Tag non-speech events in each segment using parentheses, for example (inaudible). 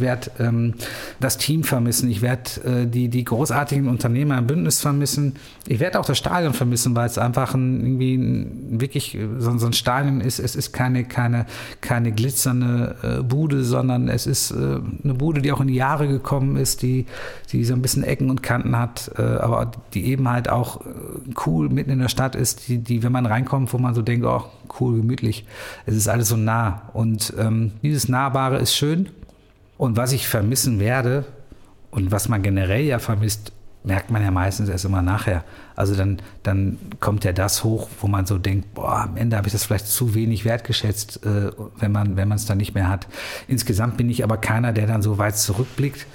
ich werde ähm, das Team vermissen, ich werde äh, die, die großartigen Unternehmer im Bündnis vermissen, ich werde auch das Stadion vermissen, weil es einfach ein, irgendwie ein, wirklich so, so, ein Stadion ist. Es ist keine, keine, keine glitzernde äh, Bude, sondern es ist äh, eine Bude, die auch in die Jahre gekommen ist, die, die so ein bisschen Ecken und Kanten hat, äh, aber die eben halt auch äh, cool mitten in der Stadt ist, die, die, wenn man reinkommt, wo man so denkt, oh, cool, gemütlich. Es ist alles so nah. Und ähm, dieses Nahbare ist schön. Und was ich vermissen werde und was man generell ja vermisst, merkt man ja meistens erst immer nachher. Also dann, dann kommt ja das hoch, wo man so denkt, boah, am Ende habe ich das vielleicht zu wenig wertgeschätzt, äh, wenn man wenn man es dann nicht mehr hat. Insgesamt bin ich aber keiner, der dann so weit zurückblickt,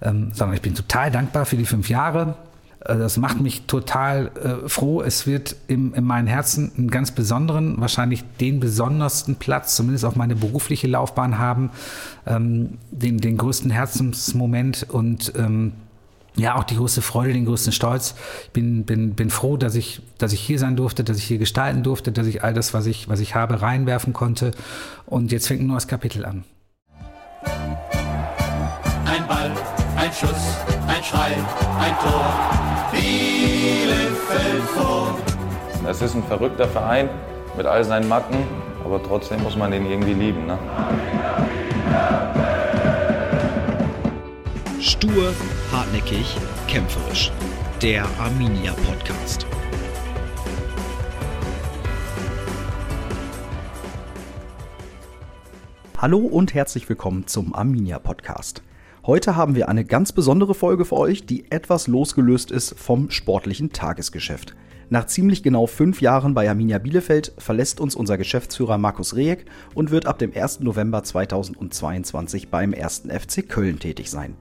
ähm, sondern ich bin total dankbar für die fünf Jahre. Äh, das macht mich total äh, froh. Es wird im, in meinem Herzen einen ganz besonderen, wahrscheinlich den besondersten Platz, zumindest auf meine berufliche Laufbahn haben, ähm, den, den größten Herzensmoment und ähm, ja, auch die größte Freude, den größten Stolz. Ich bin, bin, bin froh, dass ich, dass ich hier sein durfte, dass ich hier gestalten durfte, dass ich all das, was ich, was ich habe, reinwerfen konnte. Und jetzt fängt ein neues Kapitel an. Ein Ball, ein Schuss, ein Schrei, ein Tor. Bielefeld vor. Es ist ein verrückter Verein mit all seinen Macken, aber trotzdem muss man den irgendwie lieben. Ne? Stur, hartnäckig, kämpferisch. Der Arminia Podcast. Hallo und herzlich willkommen zum Arminia Podcast. Heute haben wir eine ganz besondere Folge für euch, die etwas losgelöst ist vom sportlichen Tagesgeschäft. Nach ziemlich genau fünf Jahren bei Arminia Bielefeld verlässt uns unser Geschäftsführer Markus Rehek und wird ab dem 1. November 2022 beim 1. FC Köln tätig sein.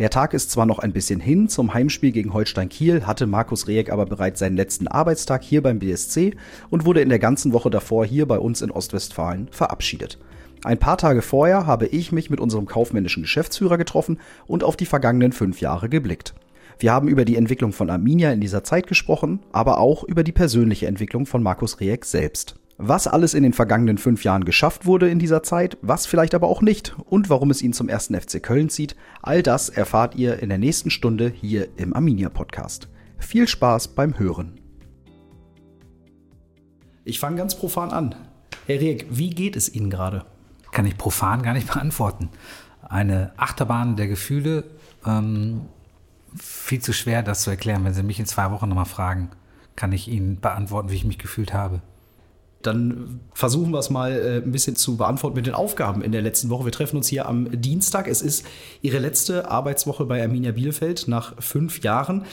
Der Tag ist zwar noch ein bisschen hin, zum Heimspiel gegen Holstein Kiel hatte Markus Rehek aber bereits seinen letzten Arbeitstag hier beim BSC und wurde in der ganzen Woche davor hier bei uns in Ostwestfalen verabschiedet. Ein paar Tage vorher habe ich mich mit unserem kaufmännischen Geschäftsführer getroffen und auf die vergangenen fünf Jahre geblickt. Wir haben über die Entwicklung von Arminia in dieser Zeit gesprochen, aber auch über die persönliche Entwicklung von Markus Rieck selbst. Was alles in den vergangenen fünf Jahren geschafft wurde in dieser Zeit, was vielleicht aber auch nicht und warum es ihn zum ersten FC Köln zieht, all das erfahrt ihr in der nächsten Stunde hier im Arminia Podcast. Viel Spaß beim Hören. Ich fange ganz profan an. Herr Rieck, wie geht es Ihnen gerade? Kann ich profan gar nicht (laughs) beantworten. Eine Achterbahn der Gefühle, ähm, viel zu schwer, das zu erklären. Wenn Sie mich in zwei Wochen nochmal fragen, kann ich Ihnen beantworten, wie ich mich gefühlt habe. Dann versuchen wir es mal äh, ein bisschen zu beantworten mit den Aufgaben in der letzten Woche. Wir treffen uns hier am Dienstag. Es ist Ihre letzte Arbeitswoche bei Arminia Bielefeld nach fünf Jahren.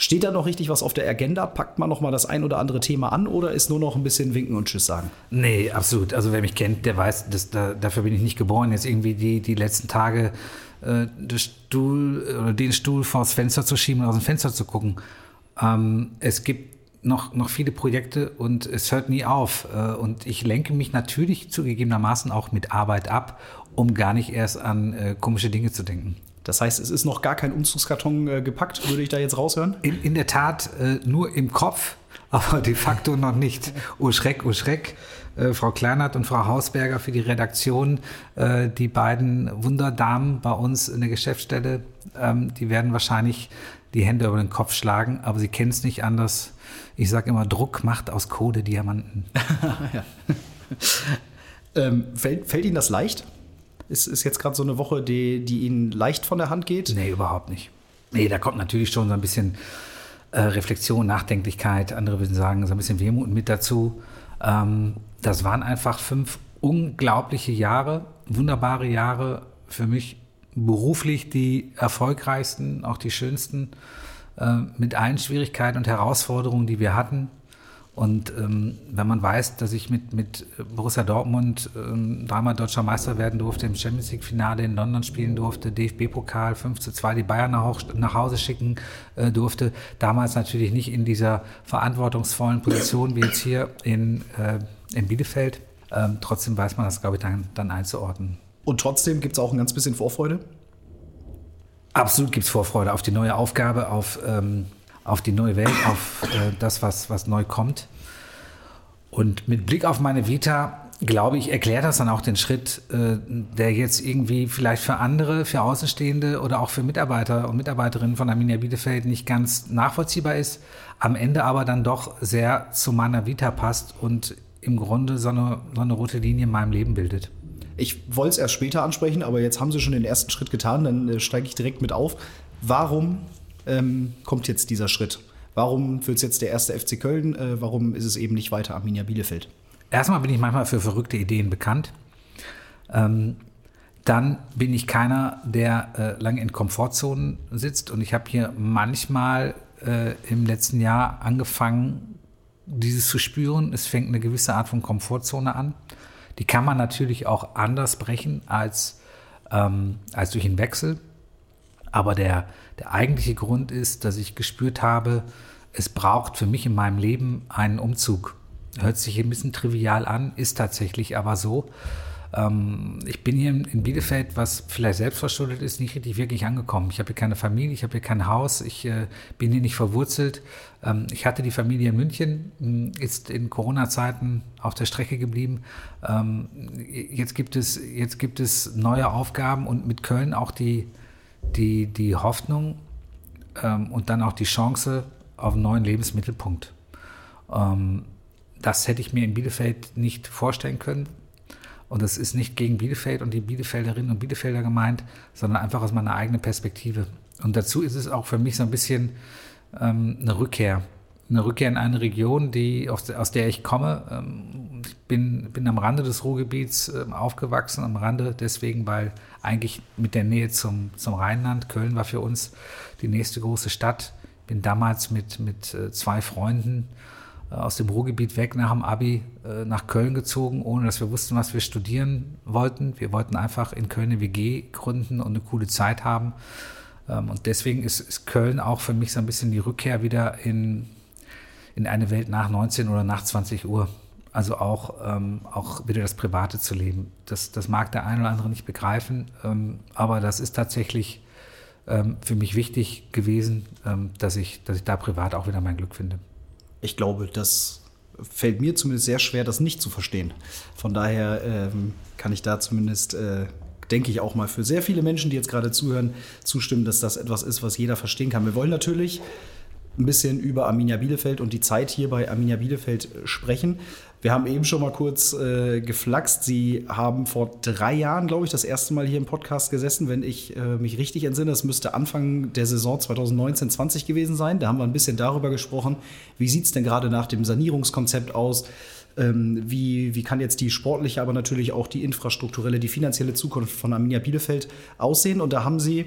Steht da noch richtig was auf der Agenda? Packt man noch mal das ein oder andere Thema an oder ist nur noch ein bisschen winken und Tschüss sagen? Nee, absolut. Also wer mich kennt, der weiß, dass, da, dafür bin ich nicht geboren, jetzt irgendwie die, die letzten Tage äh, den Stuhl den Stuhl vors Fenster zu schieben und aus dem Fenster zu gucken. Ähm, es gibt noch, noch viele Projekte und es hört nie auf. Äh, und ich lenke mich natürlich zugegebenermaßen auch mit Arbeit ab, um gar nicht erst an äh, komische Dinge zu denken. Das heißt, es ist noch gar kein Umzugskarton äh, gepackt, würde ich da jetzt raushören? In, in der Tat äh, nur im Kopf, (laughs) aber de facto noch nicht. (laughs) Oh Schreck, oh Schreck. Äh, Frau Kleinert und Frau Hausberger für die Redaktion, äh, die beiden Wunderdamen bei uns in der Geschäftsstelle, ähm, die werden wahrscheinlich die Hände über den Kopf schlagen, aber sie kennen es nicht anders. Ich sage immer, Druck macht aus Kohle Diamanten. (laughs) ähm, fällt, fällt Ihnen das leicht? Ist, ist jetzt gerade so eine Woche, die, die Ihnen leicht von der Hand geht? Nee, überhaupt nicht. Nee, da kommt natürlich schon so ein bisschen äh, Reflexion, Nachdenklichkeit, andere würden sagen, so ein bisschen Wehmut mit dazu. Ähm, das waren einfach fünf unglaubliche Jahre, wunderbare Jahre für mich beruflich die erfolgreichsten, auch die schönsten, äh, mit allen Schwierigkeiten und Herausforderungen, die wir hatten. Und ähm, wenn man weiß, dass ich mit, mit Borussia Dortmund ähm, dreimal deutscher Meister werden durfte, im Champions League-Finale in London spielen durfte, DFB-Pokal 5 zu 2 die Bayern nach, nach Hause schicken äh, durfte, damals natürlich nicht in dieser verantwortungsvollen Position wie jetzt hier in, äh, in Bielefeld. Ähm, trotzdem weiß man das, glaube ich, dann, dann einzuordnen. Und trotzdem gibt es auch ein ganz bisschen Vorfreude? Absolut gibt es Vorfreude auf die neue Aufgabe, auf ähm, auf die neue Welt, auf äh, das, was, was neu kommt. Und mit Blick auf meine Vita glaube ich, erklärt das dann auch den Schritt, äh, der jetzt irgendwie vielleicht für andere, für Außenstehende oder auch für Mitarbeiter und Mitarbeiterinnen von Arminia Bielefeld nicht ganz nachvollziehbar ist, am Ende aber dann doch sehr zu meiner Vita passt und im Grunde so eine, so eine rote Linie in meinem Leben bildet. Ich wollte es erst später ansprechen, aber jetzt haben Sie schon den ersten Schritt getan, dann äh, steige ich direkt mit auf. Warum ähm, kommt jetzt dieser Schritt? Warum wird es jetzt der erste FC Köln? Äh, warum ist es eben nicht weiter Arminia Bielefeld? Erstmal bin ich manchmal für verrückte Ideen bekannt. Ähm, dann bin ich keiner, der äh, lange in Komfortzonen sitzt. Und ich habe hier manchmal äh, im letzten Jahr angefangen, dieses zu spüren. Es fängt eine gewisse Art von Komfortzone an. Die kann man natürlich auch anders brechen als, ähm, als durch einen Wechsel. Aber der, der eigentliche Grund ist, dass ich gespürt habe, es braucht für mich in meinem Leben einen Umzug. Hört sich ein bisschen trivial an, ist tatsächlich aber so. Ähm, ich bin hier in Bielefeld, was vielleicht selbstverschuldet ist, nicht richtig wirklich angekommen. Ich habe hier keine Familie, ich habe hier kein Haus, ich äh, bin hier nicht verwurzelt. Ähm, ich hatte die Familie in München, hm, ist in Corona-Zeiten auf der Strecke geblieben. Ähm, jetzt, gibt es, jetzt gibt es neue Aufgaben und mit Köln auch die, die, die Hoffnung ähm, und dann auch die Chance auf einen neuen Lebensmittelpunkt. Ähm, das hätte ich mir in Bielefeld nicht vorstellen können. Und das ist nicht gegen Bielefeld und die Bielefelderinnen und Bielefelder gemeint, sondern einfach aus meiner eigenen Perspektive. Und dazu ist es auch für mich so ein bisschen ähm, eine Rückkehr. Eine Rückkehr in eine Region, die, aus, aus der ich komme. Ähm, ich bin, bin am Rande des Ruhrgebiets ähm, aufgewachsen, am Rande deswegen, weil eigentlich mit der Nähe zum, zum Rheinland, Köln war für uns die nächste große Stadt. Bin damals mit, mit äh, zwei Freunden äh, aus dem Ruhrgebiet weg nach dem Abi äh, nach Köln gezogen, ohne dass wir wussten, was wir studieren wollten. Wir wollten einfach in Köln eine WG gründen und eine coole Zeit haben. Ähm, und deswegen ist, ist Köln auch für mich so ein bisschen die Rückkehr wieder in, in eine Welt nach 19 oder nach 20 Uhr. Also auch, ähm, auch wieder das Private zu leben. Das, das mag der eine oder andere nicht begreifen, ähm, aber das ist tatsächlich ähm, für mich wichtig gewesen, ähm, dass, ich, dass ich da privat auch wieder mein Glück finde ich glaube, das fällt mir zumindest sehr schwer, das nicht zu verstehen. Von daher ähm, kann ich da zumindest, äh, denke ich, auch mal für sehr viele Menschen, die jetzt gerade zuhören, zustimmen, dass das etwas ist, was jeder verstehen kann. Wir wollen natürlich ein bisschen über Arminia Bielefeld und die Zeit hier bei Arminia Bielefeld sprechen. Wir haben eben schon mal kurz äh, geflaxt. Sie haben vor drei Jahren, glaube ich, das erste Mal hier im Podcast gesessen, wenn ich äh, mich richtig entsinne. Das müsste Anfang der Saison 2019-20 gewesen sein. Da haben wir ein bisschen darüber gesprochen. Wie sieht es denn gerade nach dem Sanierungskonzept aus? Ähm, wie, wie kann jetzt die sportliche, aber natürlich auch die infrastrukturelle, die finanzielle Zukunft von Arminia Bielefeld aussehen? Und da haben Sie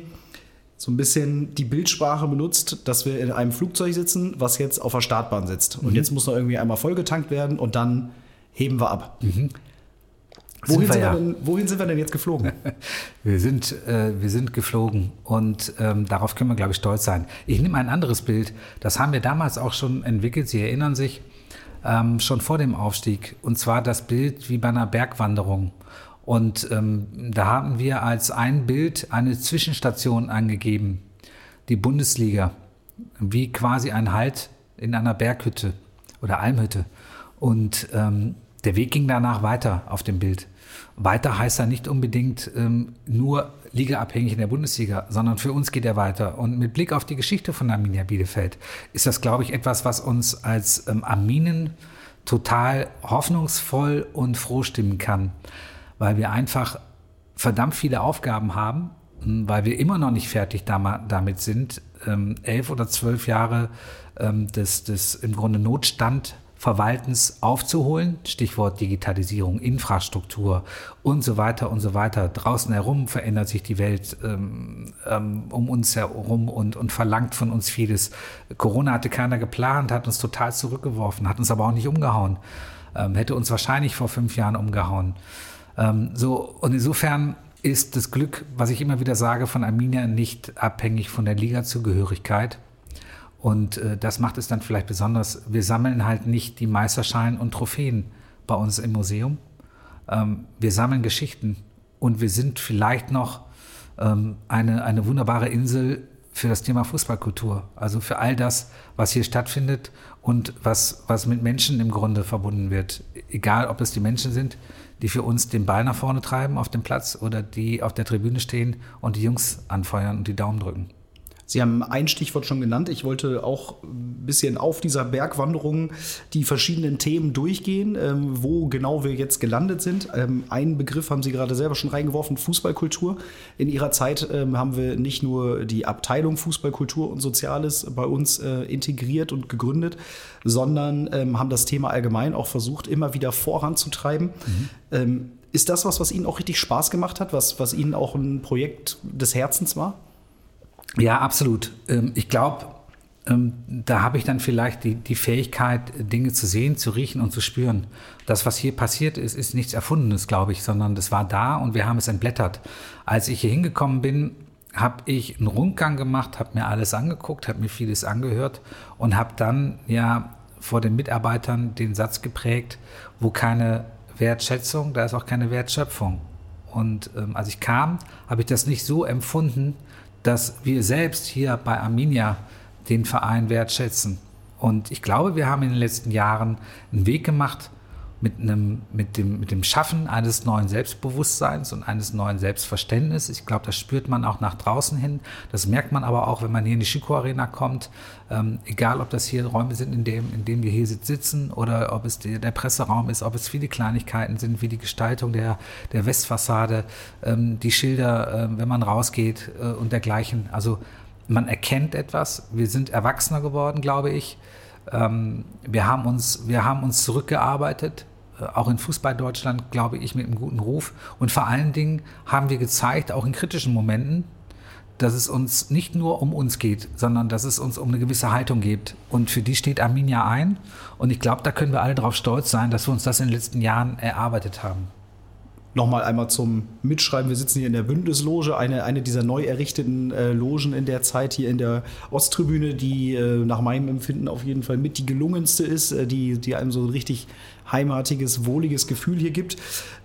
so ein bisschen die Bildsprache benutzt, dass wir in einem Flugzeug sitzen, was jetzt auf der Startbahn sitzt. Und mhm. jetzt muss noch irgendwie einmal vollgetankt werden und dann heben wir ab. Mhm. Wohin, sind wir, ja. denn, wohin sind wir denn jetzt geflogen? (laughs) wir, sind, äh, wir sind geflogen und ähm, darauf können wir, glaube ich, stolz sein. Ich nehme ein anderes Bild. Das haben wir damals auch schon entwickelt. Sie erinnern sich, ähm, schon vor dem Aufstieg. Und zwar das Bild wie bei einer Bergwanderung. Und ähm, da haben wir als ein Bild eine Zwischenstation angegeben, die Bundesliga, wie quasi ein Halt in einer Berghütte oder Almhütte. Und ähm, der Weg ging danach weiter auf dem Bild. Weiter heißt er nicht unbedingt ähm, nur ligaabhängig in der Bundesliga, sondern für uns geht er weiter. Und mit Blick auf die Geschichte von Arminia Bielefeld ist das, glaube ich, etwas, was uns als ähm, Arminen total hoffnungsvoll und froh stimmen kann weil wir einfach verdammt viele Aufgaben haben, hm, weil wir immer noch nicht fertig damit sind, ähm, elf oder zwölf Jahre ähm, des, des im Grunde Notstand Verwaltens aufzuholen. Stichwort Digitalisierung, Infrastruktur und so weiter und so weiter. Draußen herum verändert sich die Welt ähm, ähm, um uns herum und, und verlangt von uns vieles. Corona hatte keiner geplant, hat uns total zurückgeworfen, hat uns aber auch nicht umgehauen. Ähm, hätte uns wahrscheinlich vor fünf Jahren umgehauen. Ähm, so, und insofern ist das Glück, was ich immer wieder sage, von Arminia nicht abhängig von der Ligazugehörigkeit. Und äh, das macht es dann vielleicht besonders. Wir sammeln halt nicht die Meisterscheine und Trophäen bei uns im Museum. Ähm, wir sammeln Geschichten und wir sind vielleicht noch ähm, eine, eine wunderbare Insel für das Thema Fußballkultur. Also für all das, was hier stattfindet und was, was mit Menschen im Grunde verbunden wird. Egal, ob es die Menschen sind, die für uns den Ball nach vorne treiben auf dem Platz oder die auf der Tribüne stehen und die Jungs anfeuern und die Daumen drücken. Sie haben ein Stichwort schon genannt. Ich wollte auch ein bisschen auf dieser Bergwanderung die verschiedenen Themen durchgehen, ähm, wo genau wir jetzt gelandet sind. Ähm, einen Begriff haben Sie gerade selber schon reingeworfen, Fußballkultur. In Ihrer Zeit ähm, haben wir nicht nur die Abteilung Fußballkultur und Soziales bei uns äh, integriert und gegründet, sondern haben das Thema allgemein auch versucht, immer wieder voranzutreiben. Mhm. Ist das was, was Ihnen auch richtig Spaß gemacht hat, was, was Ihnen auch ein Projekt des Herzens war? Ja, absolut. Ähm, ich glaube, ähm, da habe ich dann vielleicht die, die Fähigkeit, Dinge zu sehen, zu riechen und zu spüren. Das, was hier passiert ist, ist nichts Erfundenes, glaube ich, sondern das war da und wir haben es entblättert. Als ich hier hingekommen bin, habe ich einen Rundgang gemacht, habe mir alles angeguckt, habe mir vieles angehört und habe dann ja vor den Mitarbeitern den Satz geprägt, wo keine Wertschätzung, da ist auch keine Wertschöpfung. Und ähm, als ich kam, habe ich das nicht so empfunden, dass wir selbst hier bei Arminia den Verein wertschätzen. Und ich glaube, wir haben in den letzten Jahren einen Weg gemacht, mit, einem, mit, dem, mit dem Schaffen eines neuen Selbstbewusstseins und eines neuen Selbstverständnisses. Ich glaube, das spürt man auch nach draußen hin. Das merkt man aber auch, wenn man hier in die Schiko Arena kommt. Ähm, egal, ob das hier Räume sind, in denen in dem wir hier sitzen oder ob es die, der Presseraum ist, ob es viele Kleinigkeiten sind, wie die Gestaltung der, der Westfassade, ähm, die Schilder, äh, wenn man rausgeht äh, und dergleichen. Also man erkennt etwas. Wir sind erwachsener geworden, glaube ich. Ähm, wir, haben uns, wir haben uns zurückgearbeitet auch in Fußball Deutschland, glaube ich, mit einem guten Ruf. Und vor allen Dingen haben wir gezeigt, auch in kritischen Momenten, dass es uns nicht nur um uns geht, sondern dass es uns um eine gewisse Haltung geht. Und für die steht Arminia ein. Und ich glaube, da können wir alle darauf stolz sein, dass wir uns das in den letzten Jahren erarbeitet haben. Nochmal einmal zum Mitschreiben. Wir sitzen hier in der Bündnisloge, eine, eine dieser neu errichteten äh, Logen in der Zeit hier in der Osttribüne, die äh, nach meinem Empfinden auf jeden Fall mit die gelungenste ist, äh, die, die einem so richtig heimatiges, wohliges Gefühl hier gibt.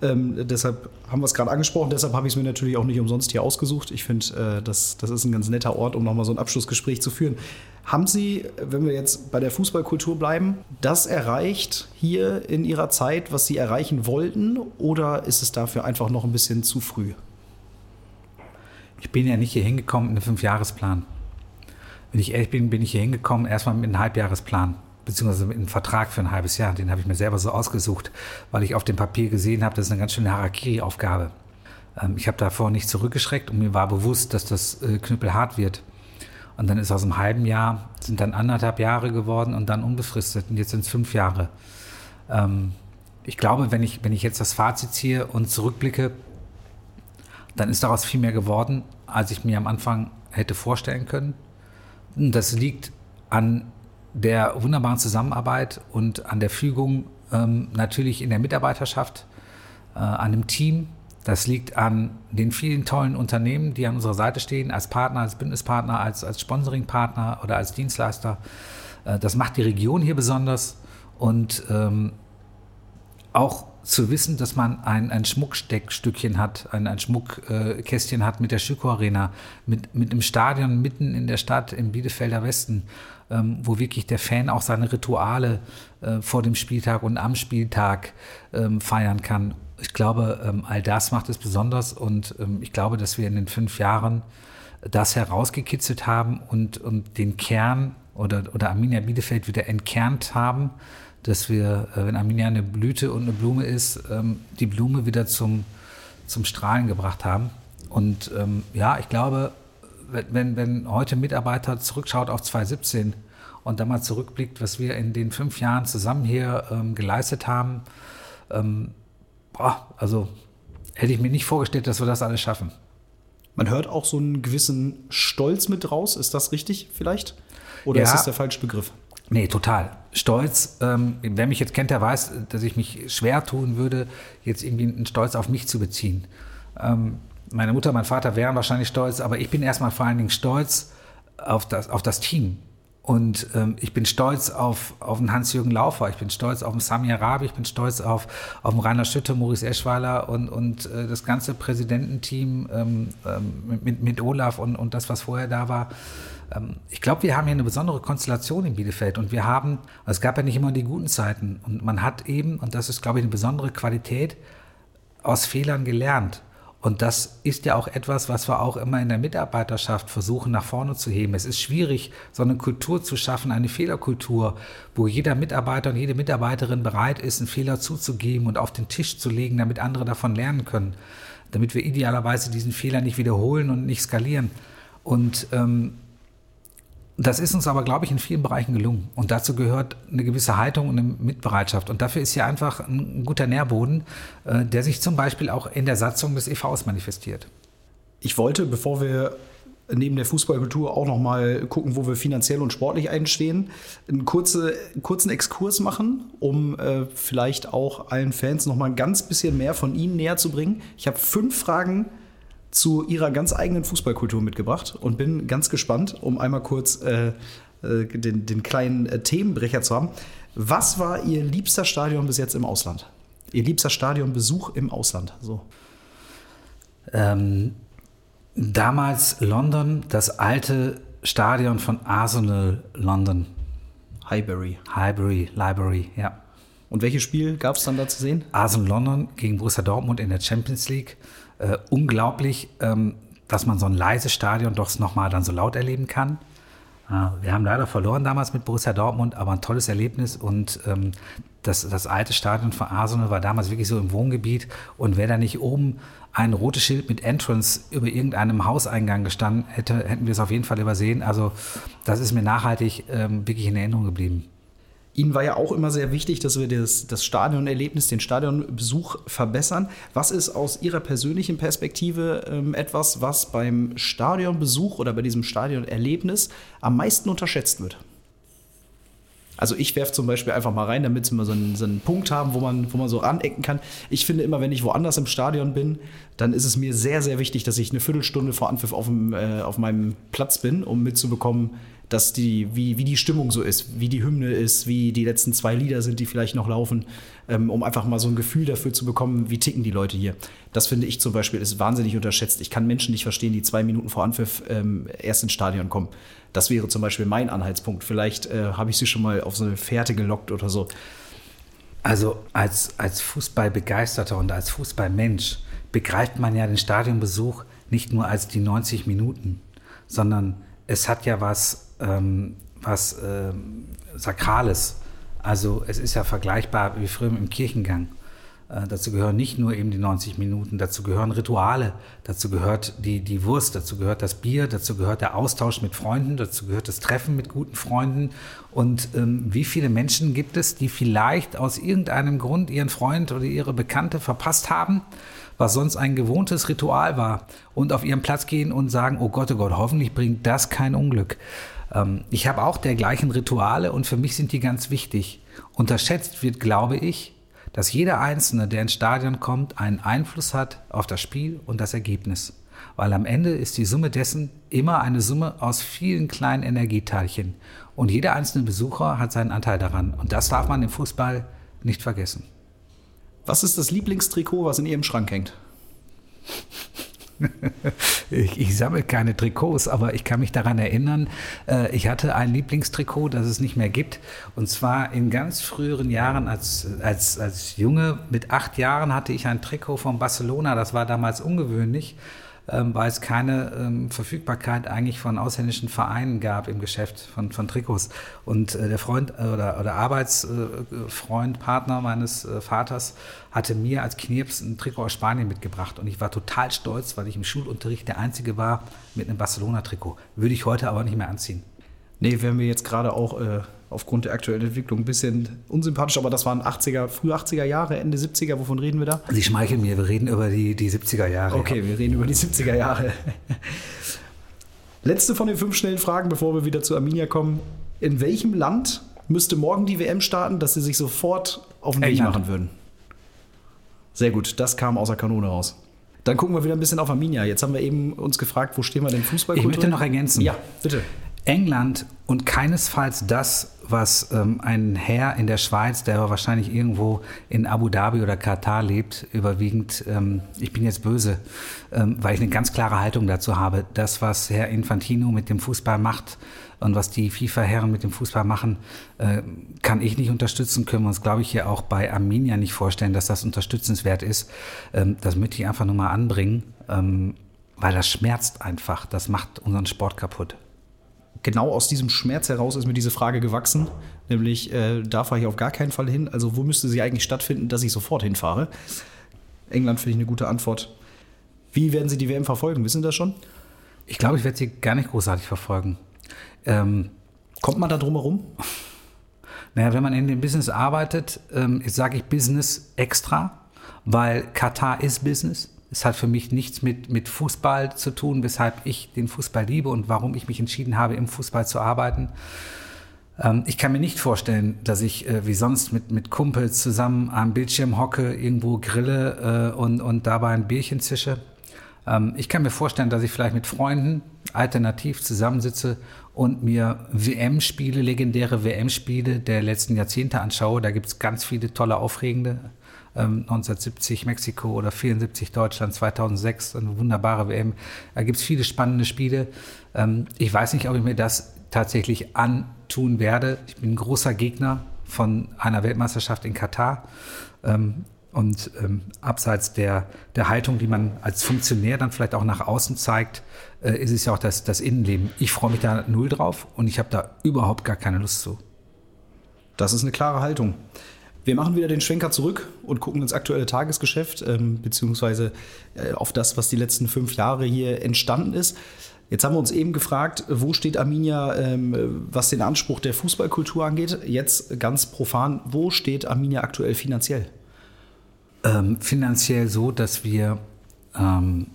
Ähm, deshalb haben wir es gerade angesprochen, deshalb habe ich es mir natürlich auch nicht umsonst hier ausgesucht. Ich finde, äh, das, das ist ein ganz netter Ort, um nochmal so ein Abschlussgespräch zu führen. Haben Sie, wenn wir jetzt bei der Fußballkultur bleiben, das erreicht hier in Ihrer Zeit, was Sie erreichen wollten, oder ist es dafür einfach noch ein bisschen zu früh? Ich bin ja nicht hier hingekommen mit einem Fünfjahresplan. Wenn ich ehrlich bin, bin ich hier hingekommen erstmal mit einem Halbjahresplan beziehungsweise mit einem Vertrag für ein halbes Jahr. Den habe ich mir selber so ausgesucht, weil ich auf dem Papier gesehen habe, das ist eine ganz schöne Harakiri-Aufgabe. Ähm, ich habe davor nicht zurückgeschreckt und mir war bewusst, dass das äh, knüppelhart wird. Und dann ist aus einem halben Jahr, sind dann anderthalb Jahre geworden und dann unbefristet. Und jetzt sind es fünf Jahre. Ähm, ich glaube, wenn ich, wenn ich jetzt das Fazit ziehe und zurückblicke, dann ist daraus viel mehr geworden, als ich mir am Anfang hätte vorstellen können. Das liegt an der wunderbaren Zusammenarbeit und an der Fügung ähm, natürlich in der Mitarbeiterschaft, äh, an dem Team. Das liegt an den vielen tollen Unternehmen, die an unserer Seite stehen, als Partner, als Bündnispartner, als, als Sponsoringpartner oder als Dienstleister. Äh, das macht die Region hier besonders und ähm, auch zu wissen, dass man ein, ein Schmucksteckstückchen hat, ein, ein Schmuckkästchen hat mit der Schüko Arena, mit, mit einem Stadion mitten in der Stadt im Bielefelder Westen, ähm, wo wirklich der Fan auch seine Rituale äh, vor dem Spieltag und am Spieltag ähm, feiern kann. Ich glaube, ähm, all das macht es besonders und ähm, ich glaube, dass wir in den fünf Jahren das herausgekitzelt haben und, und den Kern oder, oder Arminia Bielefeld wieder entkernt haben, dass wir, äh, wenn Arminia eine Blüte und eine Blume ist, ähm, die Blume wieder zum, zum Strahlen gebracht haben. Und ähm, ja, ich glaube, wenn, wenn heute ein Mitarbeiter zurückschaut auf 2017 und dann mal zurückblickt, was wir in den fünf Jahren zusammen hier ähm, geleistet haben, ähm, boah, also hätte ich mir nicht vorgestellt, dass wir das alles schaffen. Man hört auch so einen gewissen Stolz mit raus. Ist das richtig vielleicht? Oder ja, ist das der falsche Begriff? Nee, total. Stolz, ähm, wer mich jetzt kennt, der weiß, dass ich mich schwer tun würde, jetzt irgendwie einen Stolz auf mich zu beziehen. Ähm, meine Mutter, mein Vater wären wahrscheinlich stolz, aber ich bin erstmal vor allen Dingen stolz auf das, auf das Team Und ähm, ich bin stolz auf, auf den Hans-Jürgen Laufer, ich bin stolz auf den Sami Arabi, ich bin stolz auf, auf den Rainer Schütte, Maurice Eschweiler und, und äh, das ganze Präsidententeam ähm, ähm, mit, mit Olaf und, und das, was vorher da war. Ähm, ich glaube, wir haben hier eine besondere Konstellation in Bielefeld und wir haben, es gab ja nicht immer die guten Zeiten und man hat eben, und das ist, glaube ich, eine besondere Qualität, aus Fehlern gelernt. Und das ist ja auch etwas, was wir auch immer in der Mitarbeiterschaft versuchen nach vorne zu heben. Es ist schwierig, so eine Kultur zu schaffen, eine Fehlerkultur, wo jeder Mitarbeiter und jede Mitarbeiterin bereit ist, einen Fehler zuzugeben und auf den Tisch zu legen, damit andere davon lernen können. Damit wir idealerweise diesen Fehler nicht wiederholen und nicht skalieren. Und ähm, das ist uns aber, glaube ich, in vielen Bereichen gelungen. Und dazu gehört eine gewisse Haltung und eine Mitbereitschaft. Und dafür ist hier einfach ein guter Nährboden, äh, der sich zum Beispiel auch in der Satzung des EVs manifestiert. Ich wollte, bevor wir neben der Fußballkultur auch noch mal gucken, wo wir finanziell und sportlich einstehen, einen kurze, kurzen Exkurs machen, um äh, vielleicht auch allen Fans noch mal ein ganz bisschen mehr von Ihnen näher zu bringen. Ich habe fünf Fragen zu ihrer ganz eigenen Fußballkultur mitgebracht und bin ganz gespannt, um einmal kurz äh, äh, den, den, kleinen äh, Themenbrecher zu haben. Was war Ihr liebster Stadion bis jetzt im Ausland? Ihr liebster Stadionbesuch im Ausland? So. Ähm, damals London, das alte Stadion von Arsenal London. Highbury. Highbury, Library, ja. Und welches Spiel gab es dann da zu sehen? Arsenal London gegen Borussia Dortmund in der Champions League äh, unglaublich, ähm, dass man so ein leises Stadion doch nochmal dann so laut erleben kann. Äh, wir haben leider verloren damals mit Borussia Dortmund, aber ein tolles Erlebnis und ähm, das, das alte Stadion von Arsenal war damals wirklich so im Wohngebiet und wäre da nicht oben ein rotes Schild mit Entrance über irgendeinem Hauseingang gestanden hätte, hätten wir es auf jeden Fall übersehen. Also das ist mir nachhaltig ähm, wirklich in Erinnerung geblieben. Ihnen war ja auch immer sehr wichtig, dass wir das, das Stadionerlebnis, den Stadionbesuch verbessern. Was ist aus Ihrer persönlichen Perspektive ähm, etwas, was beim Stadionbesuch oder bei diesem Stadionerlebnis am meisten unterschätzt wird? Also ich werfe zum Beispiel einfach mal rein, damit wir so einen, so einen Punkt haben, wo man, wo man so anecken kann. Ich finde immer, wenn ich woanders im Stadion bin, dann ist es mir sehr, sehr wichtig, dass ich eine Viertelstunde vor Anpfiff auf, dem, äh, auf meinem Platz bin, um mitzubekommen, dass die, wie, wie die Stimmung so ist, wie die Hymne ist, wie die letzten zwei Lieder sind, die vielleicht noch laufen, ähm, um einfach mal so ein Gefühl dafür zu bekommen, wie ticken die Leute hier. Das finde ich zum Beispiel ist wahnsinnig unterschätzt. Ich kann Menschen nicht verstehen, die zwei Minuten vor Anpfiff ähm, erst ins Stadion kommen. Das wäre zum Beispiel mein Anhaltspunkt. Vielleicht äh, habe ich sie schon mal auf so eine Fährte gelockt oder so. Also als, als Fußballbegeisterter und als Fußballmensch begreift man ja den Stadionbesuch nicht nur als die 90 Minuten, sondern es hat ja was ähm, was ähm, Sakrales. Also es ist ja vergleichbar wie früher im Kirchengang. Äh, dazu gehören nicht nur eben die 90 Minuten, dazu gehören Rituale, dazu gehört die, die Wurst, dazu gehört das Bier, dazu gehört der Austausch mit Freunden, dazu gehört das Treffen mit guten Freunden. Und ähm, wie viele Menschen gibt es, die vielleicht aus irgendeinem Grund ihren Freund oder ihre Bekannte verpasst haben? was sonst ein gewohntes Ritual war, und auf ihren Platz gehen und sagen, oh Gott, oh Gott, hoffentlich bringt das kein Unglück. Ähm, ich habe auch dergleichen Rituale und für mich sind die ganz wichtig. Unterschätzt wird, glaube ich, dass jeder Einzelne, der ins Stadion kommt, einen Einfluss hat auf das Spiel und das Ergebnis. Weil am Ende ist die Summe dessen immer eine Summe aus vielen kleinen Energieteilchen. Und jeder einzelne Besucher hat seinen Anteil daran. Und das darf man im Fußball nicht vergessen. Was ist das Lieblingstrikot, was in Ihrem Schrank hängt? (laughs) (laughs) ich, ich sammle keine Trikots, aber ich kann mich daran erinnern, äh, ich hatte ein Lieblingstrikot, das es nicht mehr gibt. Und zwar in ganz früheren Jahren, als, als, als Junge, mit acht Jahren hatte ich ein Trikot von Barcelona, das war damals ungewöhnlich ähm, weil es keine ähm, Verfügbarkeit eigentlich von ausländischen Vereinen gab im Geschäft von, von Trikots. Und äh, der Freund äh, oder, oder Arbeitsfreund, äh, Partner meines äh, Vaters hatte mir als Knirps ein Trikot aus Spanien mitgebracht. Und ich war total stolz, weil ich im Schulunterricht der Einzige war mit einem Barcelona-Trikot. Würde ich heute aber nicht mehr anziehen. Nee, wären wir jetzt gerade auch äh, aufgrund der aktuellen Entwicklung ein bisschen unsympathisch, aber das waren 80er, frühe 80er Jahre, Ende 70er, wovon reden wir da? Sie schmeicheln mir, wir reden über die, die 70er Jahre. Okay, wir reden über die 70er Jahre. (laughs) Letzte von den fünf schnellen Fragen, bevor wir wieder zu Arminia kommen. In welchem Land müsste morgen die WM starten, dass Sie sich sofort auf den Weg machen würden? Sehr gut, das kam außer Kanone raus. Dann gucken wir wieder ein bisschen auf Arminia. Jetzt haben wir eben uns gefragt, wo stehen wir denn Fußball? Ich möchte noch ergänzen. Ja, bitte. England und keinesfalls das, was ähm, ein Herr in der Schweiz, der wahrscheinlich irgendwo in Abu Dhabi oder Katar lebt, überwiegend, ähm, ich bin jetzt böse, ähm, weil ich eine ganz klare Haltung dazu habe. Das, was Herr Infantino mit dem Fußball macht und was die FIFA-Herren mit dem Fußball machen, äh, kann ich nicht unterstützen, können wir uns, glaube ich, hier auch bei Arminia nicht vorstellen, dass das unterstützenswert ist. Ähm, das möchte ich einfach nur mal anbringen, ähm, weil das schmerzt einfach. Das macht unseren Sport kaputt genau aus diesem Schmerz heraus ist mir diese Frage gewachsen, nämlich äh, da fahre ich auf gar keinen Fall hin. Also wo müsste sie eigentlich stattfinden, dass ich sofort hinfahre? England finde ich eine gute Antwort. Wie werden Sie die WM verfolgen? Wissen Sie das schon? Ich glaube, ich werde sie gar nicht großartig verfolgen. Ähm, Kommt man da drum herum? Naja, wenn man in dem Business arbeitet, ähm, sage ich Business extra, weil Katar ist Business. Es hat für mich nichts mit, mit Fußball zu tun, weshalb ich den Fußball liebe und warum ich mich entschieden habe, im Fußball zu arbeiten. Ähm, ich kann mir nicht vorstellen, dass ich äh, wie sonst mit, mit Kumpels zusammen am Bildschirm hocke, irgendwo grille äh, und, und dabei ein Bierchen zische. Ähm, ich kann mir vorstellen, dass ich vielleicht mit Freunden alternativ zusammensitze und mir WM-Spiele, legendäre WM-Spiele der letzten Jahrzehnte anschaue. Da gibt es ganz viele tolle, aufregende 1970 ähm, Mexiko oder 74 Deutschland, 2006 eine wunderbare WM. Da gibt es viele spannende Spiele. Ähm, ich weiß nicht, ob ich mir das tatsächlich antun werde. Ich bin ein großer Gegner von einer Weltmeisterschaft in Katar. Ähm, und ähm, abseits der, der Haltung, die man als Funktionär dann vielleicht auch nach außen zeigt, äh, ist es ja auch das, das Innenleben. Ich freue mich da null drauf und ich habe da überhaupt gar keine Lust zu. Das ist eine klare Haltung. Wir machen wieder den Schwenker zurück und gucken ins aktuelle Tagesgeschäft, ähm, beziehungsweise äh, auf das, was die letzten fünf Jahre hier entstanden ist. Jetzt haben wir uns eben gefragt, wo steht Arminia, ähm, was den Anspruch der Fußballkultur angeht. Jetzt ganz profan, wo steht Arminia aktuell finanziell? Ähm, finanziell so, dass wir ähm,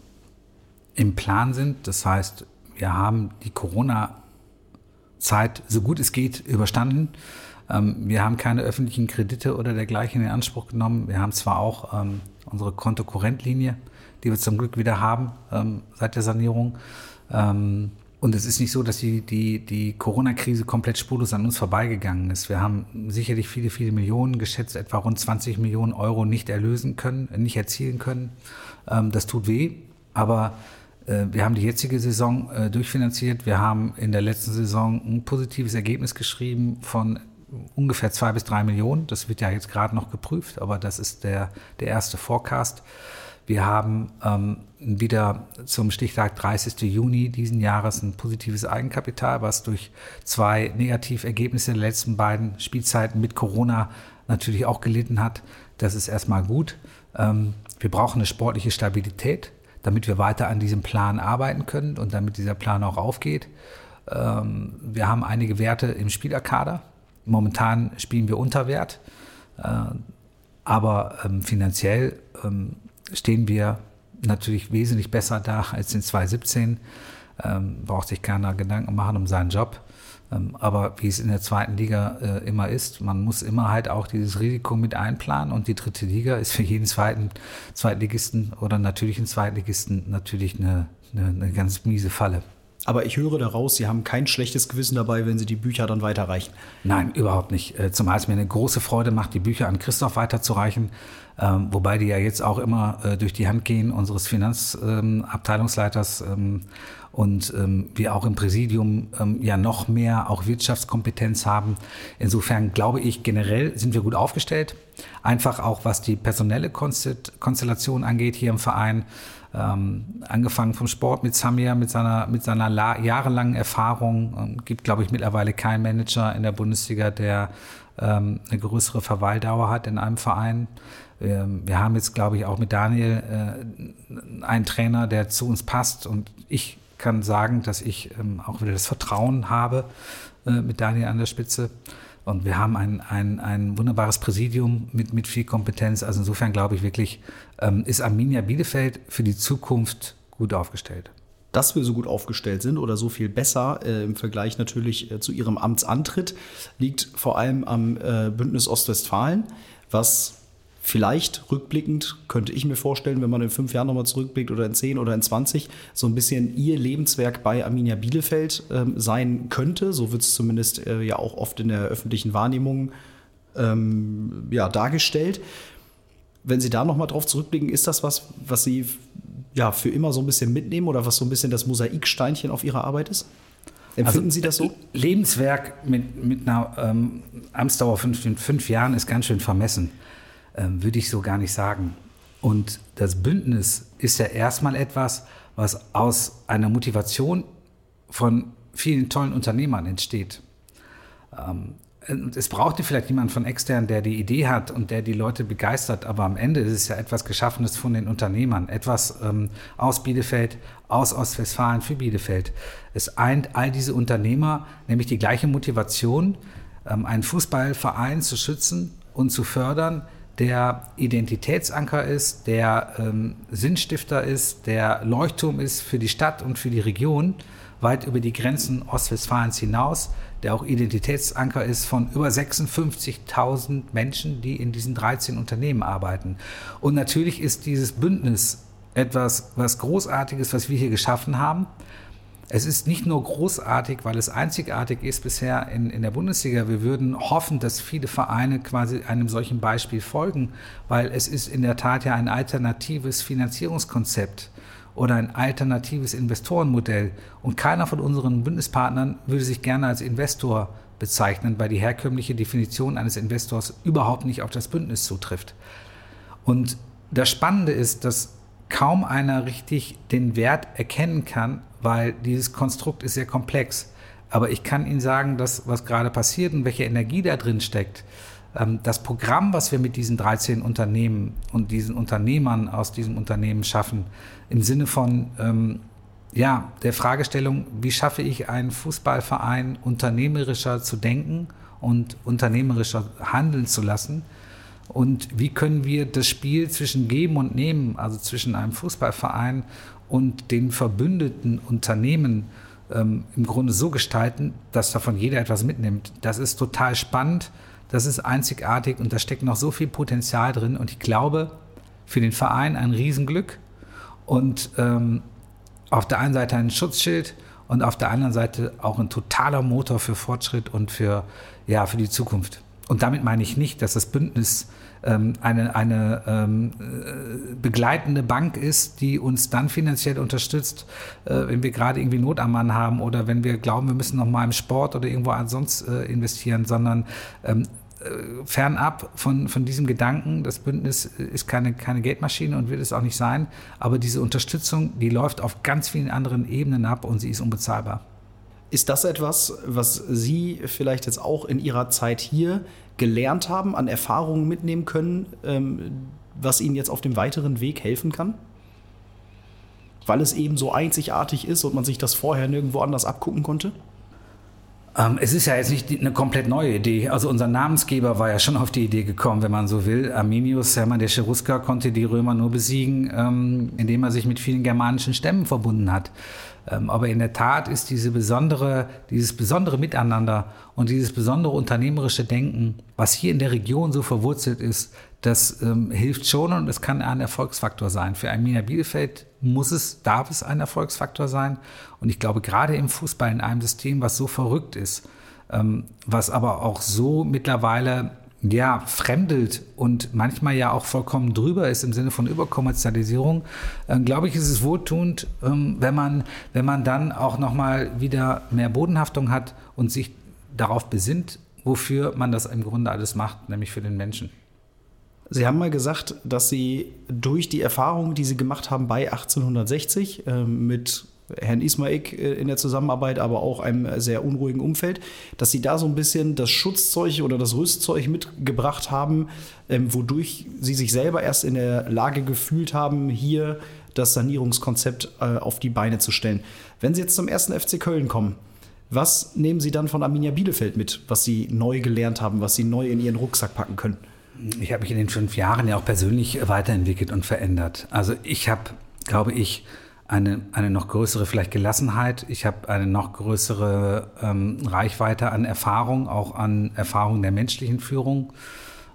im Plan sind. Das heißt, wir haben die Corona-Zeit so gut es geht überstanden. Ähm, wir haben keine öffentlichen Kredite oder dergleichen in Anspruch genommen. Wir haben zwar auch ähm, unsere Kontokorrentlinie, die wir zum Glück wieder haben ähm, seit der Sanierung. Und es ist nicht so, dass die, die, die Corona-Krise komplett spurlos an uns vorbeigegangen ist. Wir haben sicherlich viele, viele Millionen, geschätzt etwa rund 20 Millionen Euro nicht erlösen können, nicht erzielen können. Das tut weh, aber äh, wir haben die jetzige Saison äh, durchfinanziert. Wir haben in der letzten Saison ein positives Ergebnis geschrieben von ungefähr zwei bis drei Millionen. Das wird ja jetzt gerade noch geprüft, aber das ist der, der erste Forecast. Wir haben ähm, wieder zum Stichtag 30. Juni diesen Jahres ein positives Eigenkapital, was durch zwei Negativergebnisse der letzten beiden Spielzeiten mit Corona natürlich auch gelitten hat. Das ist erstmal gut. Ähm, wir brauchen eine sportliche Stabilität, damit wir weiter an diesem Plan arbeiten können und damit dieser Plan auch aufgeht. Ähm, wir haben einige Werte im Spielerkader, Momentan spielen wir unter Wert, äh, aber ähm, finanziell ähm, stehen wir natürlich wesentlich besser da als in 2017. Ähm, braucht sich keiner Gedanken machen um seinen Job. Ähm, aber wie es in der zweiten Liga äh, immer ist, man muss immer halt auch dieses Risiko mit einplanen und die dritte Liga ist für jeden zweiten Zweitligisten oder natürlichen Zweitligisten natürlich eine, eine, eine ganz miese Falle. Aber ich höre daraus, Sie haben kein schlechtes Gewissen dabei, wenn Sie die Bücher dann weiterreichen. Nein, überhaupt nicht. Äh, zumal es mir eine große Freude macht, die Bücher an Christoph weiterzureichen. Ähm, wobei die ja jetzt auch immer äh, durch die Hand gehen unseres Finanzabteilungsleiters ähm, und ähm, wir auch im Präsidium ja noch mehr auch Wirtschaftskompetenz haben. Insofern glaube ich, generell sind wir gut aufgestellt. Einfach auch was die personelle Konstellation angeht hier im Verein. Ähm, angefangen vom Sport mit Samir, mit seiner, mit seiner jahrelangen Erfahrung. Ähm, gibt, glaube ich, mittlerweile keinen Manager in der Bundesliga, der ähm, eine größere Verweildauer hat in einem Verein. Ähm, wir haben jetzt, glaube ich, auch mit Daniel äh, einen Trainer, der zu uns passt. Und ich kann sagen, dass ich ähm, auch wieder das Vertrauen habe äh, mit Daniel an der Spitze. Und wir haben ein, ein, ein wunderbares Präsidium mit, mit viel Kompetenz. Also insofern glaube ich wirklich, ähm, ist Arminia Bielefeld für die Zukunft gut aufgestellt. Dass wir so gut aufgestellt sind oder so viel besser äh, im Vergleich natürlich äh, zu Ihrem Amtsantritt, liegt vor allem am äh, Bündnis Ostwestfalen, was vielleicht rückblickend, könnte ich mir vorstellen, wenn man in fünf Jahren nochmal zurückblickt oder in zehn oder in 20, so ein bisschen ihr Lebenswerk bei Arminia Bielefeld ähm, sein könnte. So wird es zumindest äh, ja auch oft in der öffentlichen Wahrnehmung ähm, ja, dargestellt. Wenn Sie da nochmal drauf zurückblicken, ist das was, was Sie ja, für immer so ein bisschen mitnehmen oder was so ein bisschen das Mosaiksteinchen auf Ihrer Arbeit ist? Empfinden also, Sie das so? Lebenswerk mit, mit einer ähm, Amtsdauer von fünf, fünf Jahren ist ganz schön vermessen ähm, würde ich so gar nicht sagen. Und das Bündnis ist ja erstmal etwas, was aus einer Motivation von vielen tollen Unternehmern entsteht. Ähm, es braucht vielleicht jemand von extern, der die Idee hat und der die Leute begeistert, aber am Ende ist es ja etwas Geschaffenes von den Unternehmern, etwas ähm, aus Bielefeld, aus Ostwestfalen für Bielefeld. Es eint all diese Unternehmer, nämlich die gleiche Motivation, ähm, einen Fußballverein zu schützen und zu fördern, der Identitätsanker ist, der ähm, Sinnstifter ist, der Leuchtturm ist für die Stadt und für die Region, weit über die Grenzen Ostwestfalens hinaus, der auch Identitätsanker ist von über 56.000 Menschen, die in diesen 13 Unternehmen arbeiten. Und natürlich ist dieses Bündnis etwas, was Großartiges, was wir hier geschaffen haben. Es ist nicht nur großartig, weil es einzigartig ist bisher in, in der Bundesliga. Wir würden hoffen, dass viele Vereine quasi einem solchen Beispiel folgen, weil es ist in der Tat ja ein alternatives Finanzierungskonzept oder ein alternatives Investorenmodell. Und keiner von unseren Bündnispartnern würde sich gerne als Investor bezeichnen, weil die herkömmliche Definition eines Investors überhaupt nicht auf das Bündnis zutrifft. Und das Spannende ist, dass kaum einer richtig den Wert erkennen kann, weil dieses Konstrukt ist sehr komplex. Aber ich kann Ihnen sagen, dass was gerade passiert und welche Energie da drin steckt, ähm, das Programm, was wir mit diesen 13 Unternehmen und diesen Unternehmern aus diesem Unternehmen schaffen, im Sinne von ähm, ja, der Fragestellung, wie schaffe ich einen Fußballverein unternehmerischer zu denken und unternehmerischer handeln zu lassen, und wie können wir das Spiel zwischen Geben und Nehmen, also zwischen einem Fußballverein und den verbündeten Unternehmen ähm, im Grunde so gestalten, dass davon jeder etwas mitnimmt. Das ist total spannend, das ist einzigartig und da steckt noch so viel Potenzial drin. Und ich glaube, für den Verein ein Riesenglück und ähm, auf der einen Seite ein Schutzschild und auf der anderen Seite auch ein totaler Motor für Fortschritt und für, ja, für die Zukunft. Und damit meine ich nicht, dass das Bündnis eine, eine ähm, äh, begleitende Bank ist, die uns dann finanziell unterstützt, äh, wenn wir gerade irgendwie Not am Mann haben oder wenn wir glauben, wir müssen noch mal im Sport oder irgendwo sonst äh, investieren, sondern ähm, äh, fernab von, von diesem Gedanken, das Bündnis ist keine, keine Geldmaschine und wird es auch nicht sein, aber diese Unterstützung, die läuft auf ganz vielen anderen Ebenen ab und sie ist unbezahlbar. Ist das etwas, was Sie vielleicht jetzt auch in Ihrer Zeit hier gelernt haben, an Erfahrungen mitnehmen können, ähm, was Ihnen jetzt auf dem weiteren Weg helfen kann? Weil es eben so einzigartig ist und man sich das vorher nirgendwo anders abgucken konnte? Ähm, es ist ja jetzt nicht eine komplett neue Idee. Also unser Namensgeber war ja schon auf die Idee gekommen, wenn man so will. Arminius Hermann der Cherusker konnte die Römer nur besiegen, ähm, indem er sich mit vielen germanischen Stämmen verbunden hat. Ähm, aber in der Tat ist diese besondere, dieses besondere Miteinander und dieses besondere unternehmerische Denken, was hier in der Region so verwurzelt ist, das ähm, hilft schon und es kann ein Erfolgsfaktor sein. Für Arminia Bielefeld muss es, darf es ein Erfolgsfaktor sein. Und ich glaube, gerade im Fußball, in einem System, was so verrückt ist, ähm, was aber auch so mittlerweile ja, fremdelt und manchmal ja auch vollkommen drüber ist im Sinne von Überkommerzialisierung, äh, glaube ich, ist es wohltuend, ähm, wenn, man, wenn man dann auch nochmal wieder mehr Bodenhaftung hat und sich darauf besinnt, wofür man das im Grunde alles macht, nämlich für den Menschen. Sie haben mal gesagt, dass Sie durch die Erfahrungen, die Sie gemacht haben bei 1860 äh, mit Herrn Ismaik äh, in der Zusammenarbeit, aber auch einem sehr unruhigen Umfeld, dass sie da so ein bisschen das Schutzzeug oder das Rüstzeug mitgebracht haben, ähm, wodurch sie sich selber erst in der Lage gefühlt haben, hier das Sanierungskonzept äh, auf die Beine zu stellen. Wenn Sie jetzt zum ersten FC Köln kommen, was nehmen Sie dann von Arminia Bielefeld mit, was Sie neu gelernt haben, was Sie neu in Ihren Rucksack packen können? Ich habe mich in den fünf Jahren ja auch persönlich weiterentwickelt und verändert. Also ich habe, glaube ich, eine, eine noch größere vielleicht Gelassenheit. Ich habe eine noch größere ähm, Reichweite an Erfahrung, auch an Erfahrung der menschlichen Führung.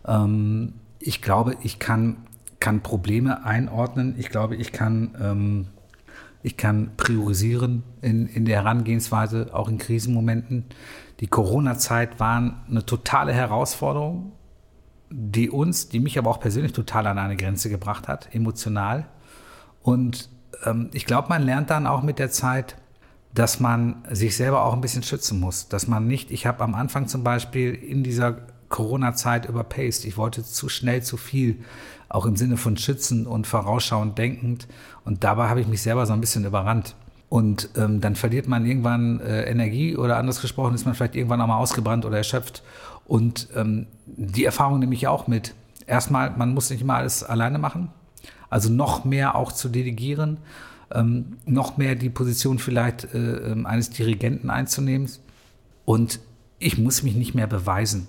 Ähm, ich glaube, ich kann, kann Probleme einordnen. Ich glaube, ich kann, ähm, ich kann priorisieren in, in der Herangehensweise, auch in Krisenmomenten. Die Corona-Zeit war eine totale Herausforderung, die uns, die mich aber auch persönlich total an eine Grenze gebracht hat, emotional. Und ähm, ich glaube, man lernt dann auch mit der Zeit, dass man sich selber auch ein bisschen schützen muss. Dass man nicht, ich habe am Anfang zum Beispiel in dieser Corona-Zeit überpaced. Ich wollte zu schnell zu viel, auch im Sinne von schützen und vorausschauend denkend. Und dabei habe ich mich selber so ein bisschen überrannt. Und ähm, dann verliert man irgendwann äh, Energie oder anders gesprochen ist man vielleicht irgendwann auch mal ausgebrannt oder erschöpft. Und ähm, die Erfahrung nehme ich auch mit. Erstmal, man muss nicht immer alles alleine machen. Also noch mehr auch zu delegieren, ähm, noch mehr die Position vielleicht äh, ähm, eines Dirigenten einzunehmen. Und ich muss mich nicht mehr beweisen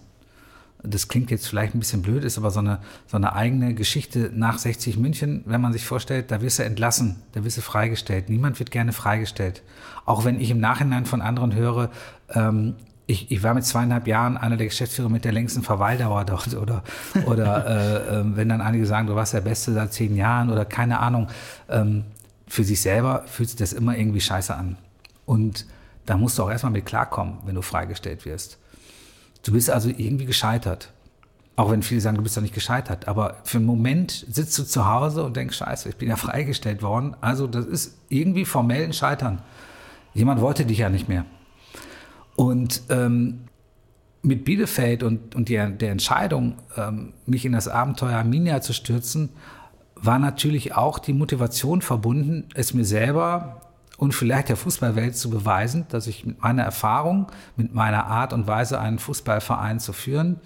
das klingt jetzt vielleicht ein bisschen blöd, ist aber so eine, so eine eigene Geschichte nach 60 München, wenn man sich vorstellt, da wirst du entlassen, da wirst du freigestellt. Niemand wird gerne freigestellt. Auch wenn ich im Nachhinein von anderen höre, ähm, ich, ich war mit zweieinhalb Jahren einer der Geschäftsführer mit der längsten Verweildauer dort (laughs) oder, oder äh, äh, wenn dann einige sagen, du warst der Beste seit zehn Jahren oder keine Ahnung, ähm, für sich selber fühlt sich das immer irgendwie scheiße an. Und da musst du auch erstmal mit klarkommen, wenn du freigestellt wirst. Du bist also irgendwie gescheitert. Auch wenn viele sagen, du bist doch nicht gescheitert. Aber für einen Moment sitzt du zu Hause und denkst, scheiße, ich bin ja (laughs) freigestellt worden. Also das ist irgendwie formell ein Scheitern. Jemand wollte dich ja nicht mehr. Und ähm, mit Bielefeld und, und der, der Entscheidung, ähm, mich in das Abenteuer Arminia zu stürzen, war natürlich auch die Motivation verbunden, es mir selber und vielleicht der Fußballwelt zu beweisen, dass ich mit meiner Erfahrung, mit meiner Art und Weise einen Fußballverein zu führen,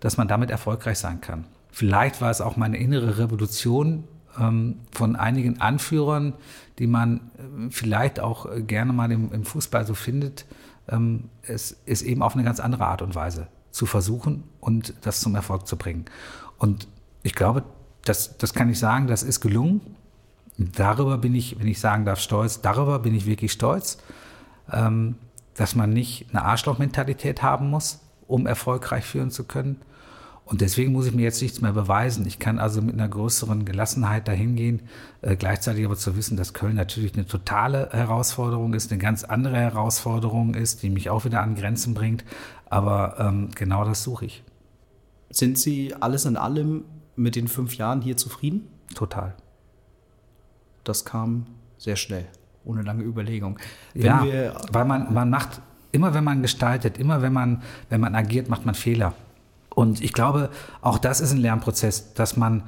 dass man damit erfolgreich sein kann. Vielleicht war es auch meine innere Revolution ähm, von einigen Anführern, die man äh, vielleicht auch äh, gerne mal im, im Fußball so findet, ähm, es ist eben auf eine ganz andere Art und Weise zu versuchen und das zum Erfolg zu bringen. Und ich glaube, das, das kann ich sagen, das ist gelungen. Darüber bin ich, wenn ich sagen darf, stolz. Darüber bin ich wirklich stolz, ähm, dass man nicht eine Arschlochmentalität haben muss, um erfolgreich führen zu können. Und deswegen muss ich mir jetzt nichts mehr beweisen. Ich kann also mit einer größeren Gelassenheit dahingehen, äh, gleichzeitig aber zu wissen, dass Köln natürlich eine totale Herausforderung ist, eine ganz andere Herausforderung ist, die mich auch wieder an Grenzen bringt. Aber ähm, genau das suche ich. Sind Sie alles in allem mit den fünf Jahren hier zufrieden? Total das kam sehr schnell, ohne lange Überlegung. Wenn ja, weil man, man macht, immer wenn man gestaltet, immer wenn man, wenn man agiert, macht man Fehler. Und ich glaube, auch das ist ein Lernprozess, dass man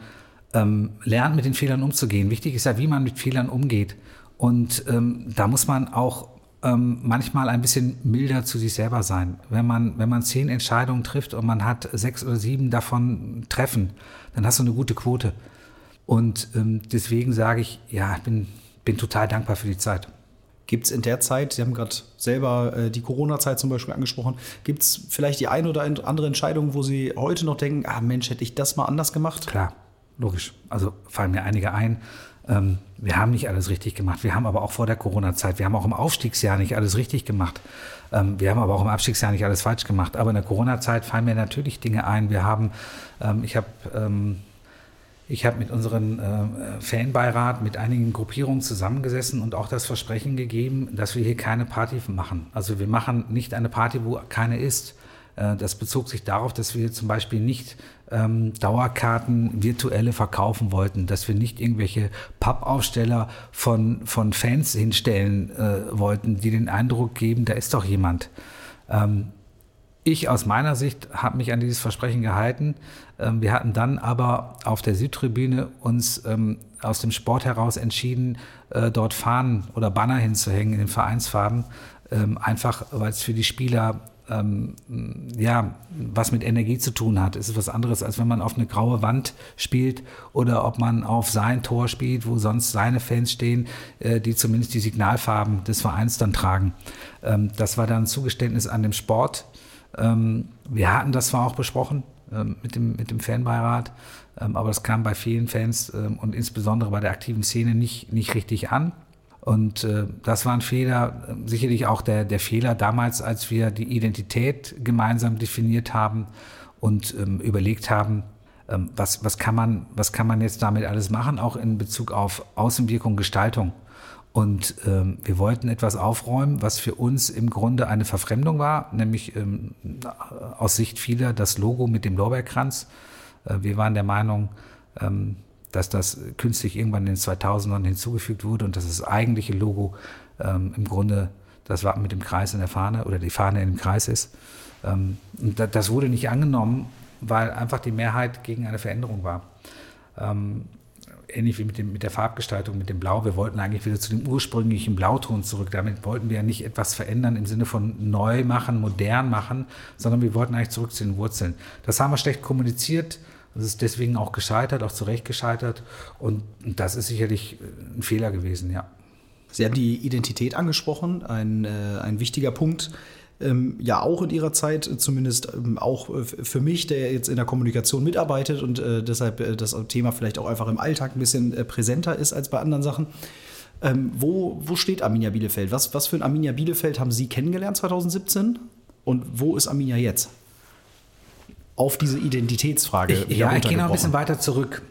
ähm, lernt, mit den Fehlern umzugehen. Wichtig ist ja, wie man mit Fehlern umgeht. Und ähm, da muss man auch ähm, manchmal ein bisschen milder zu sich selber sein. Wenn man, wenn man zehn Entscheidungen trifft und man hat sechs oder sieben davon treffen, dann hast du eine gute Quote. Und ähm, deswegen sage ich, ja, ich bin, bin total dankbar für die Zeit. Gibt es in der Zeit, Sie haben gerade selber äh, die Corona-Zeit zum Beispiel angesprochen, gibt es vielleicht die eine oder andere Entscheidung, wo Sie heute noch denken, ah Mensch, hätte ich das mal anders gemacht? Klar, logisch. Also fallen mir einige ein. Ähm, wir haben nicht alles richtig gemacht. Wir haben aber auch vor der Corona-Zeit, wir haben auch im Aufstiegsjahr nicht alles richtig gemacht. Ähm, wir haben aber auch im Abstiegsjahr nicht alles falsch gemacht. Aber in der Corona-Zeit fallen mir natürlich Dinge ein. Wir haben, ähm, ich habe ähm, ich habe mit unserem äh, Fanbeirat, mit einigen Gruppierungen zusammengesessen und auch das Versprechen gegeben, dass wir hier keine Party machen. Also wir machen nicht eine Party, wo keine ist. Äh, das bezog sich darauf, dass wir zum Beispiel nicht ähm, Dauerkarten virtuelle verkaufen wollten, dass wir nicht irgendwelche Pappaufsteller von, von Fans hinstellen äh, wollten, die den Eindruck geben, da ist doch jemand. Ähm, ich aus meiner Sicht habe mich an dieses Versprechen gehalten. Ähm, wir hatten dann aber auf der Südtribüne uns ähm, aus dem Sport heraus entschieden, äh, dort Fahnen oder Banner hinzuhängen in den Vereinsfarben, ähm, einfach weil es für die Spieler ja, was mit Energie zu tun hat. Es ist was anderes, als wenn man auf eine graue Wand spielt oder ob man auf sein Tor spielt, wo sonst seine Fans stehen, äh, die zumindest die Signalfarben des Vereins dann tragen. das war dann ein Zugeständnis an dem Sport wir hatten das zwar auch besprochen ähm, mit, dem, mit dem Fanbeirat, ähm, aber das kam bei vielen Fans ähm, und insbesondere bei der aktiven Szene nicht, nicht richtig an. Und äh, das war ein Fehler, sicherlich auch der, der Fehler damals, als wir die Identität gemeinsam definiert haben und ähm, überlegt haben, ähm, was, was, kann man, was kann man jetzt damit alles machen, auch in Bezug auf Außenwirkung, Gestaltung. Und ähm, wir wollten etwas aufräumen, was für uns im Grunde eine Verfremdung war, nämlich ähm, aus Sicht vieler das Logo mit dem Lorbeerkranz. Äh, wir waren der Meinung, ähm, dass das künstlich irgendwann in den 2000ern hinzugefügt wurde und dass das eigentliche Logo ähm, im Grunde das Wappen mit dem Kreis in der Fahne oder die Fahne in dem Kreis ist. Ähm, und das wurde nicht angenommen, weil einfach die Mehrheit gegen eine Veränderung war. Ähnlich wie mit, dem, mit der Farbgestaltung, mit dem Blau. Wir wollten eigentlich wieder zu dem ursprünglichen Blauton zurück. Damit wollten wir ja nicht etwas verändern im Sinne von neu machen, modern machen, sondern wir wollten eigentlich zurück zu den Wurzeln. Das haben wir schlecht kommuniziert. Das ist deswegen auch gescheitert, auch zu Recht gescheitert. Und das ist sicherlich ein Fehler gewesen, ja. Sie haben die Identität angesprochen, ein, äh, ein wichtiger Punkt ähm, ja auch in ihrer Zeit, zumindest ähm, auch äh, für mich, der jetzt in der Kommunikation mitarbeitet und äh, deshalb äh, das Thema vielleicht auch einfach im Alltag ein bisschen äh, präsenter ist als bei anderen Sachen. Ähm, wo, wo steht Arminia Bielefeld? Was, was für ein Arminia Bielefeld haben Sie kennengelernt 2017? Und wo ist Arminia jetzt? Auf diese Identitätsfrage. Ich, ja, ich gehe noch ein bisschen weiter zurück.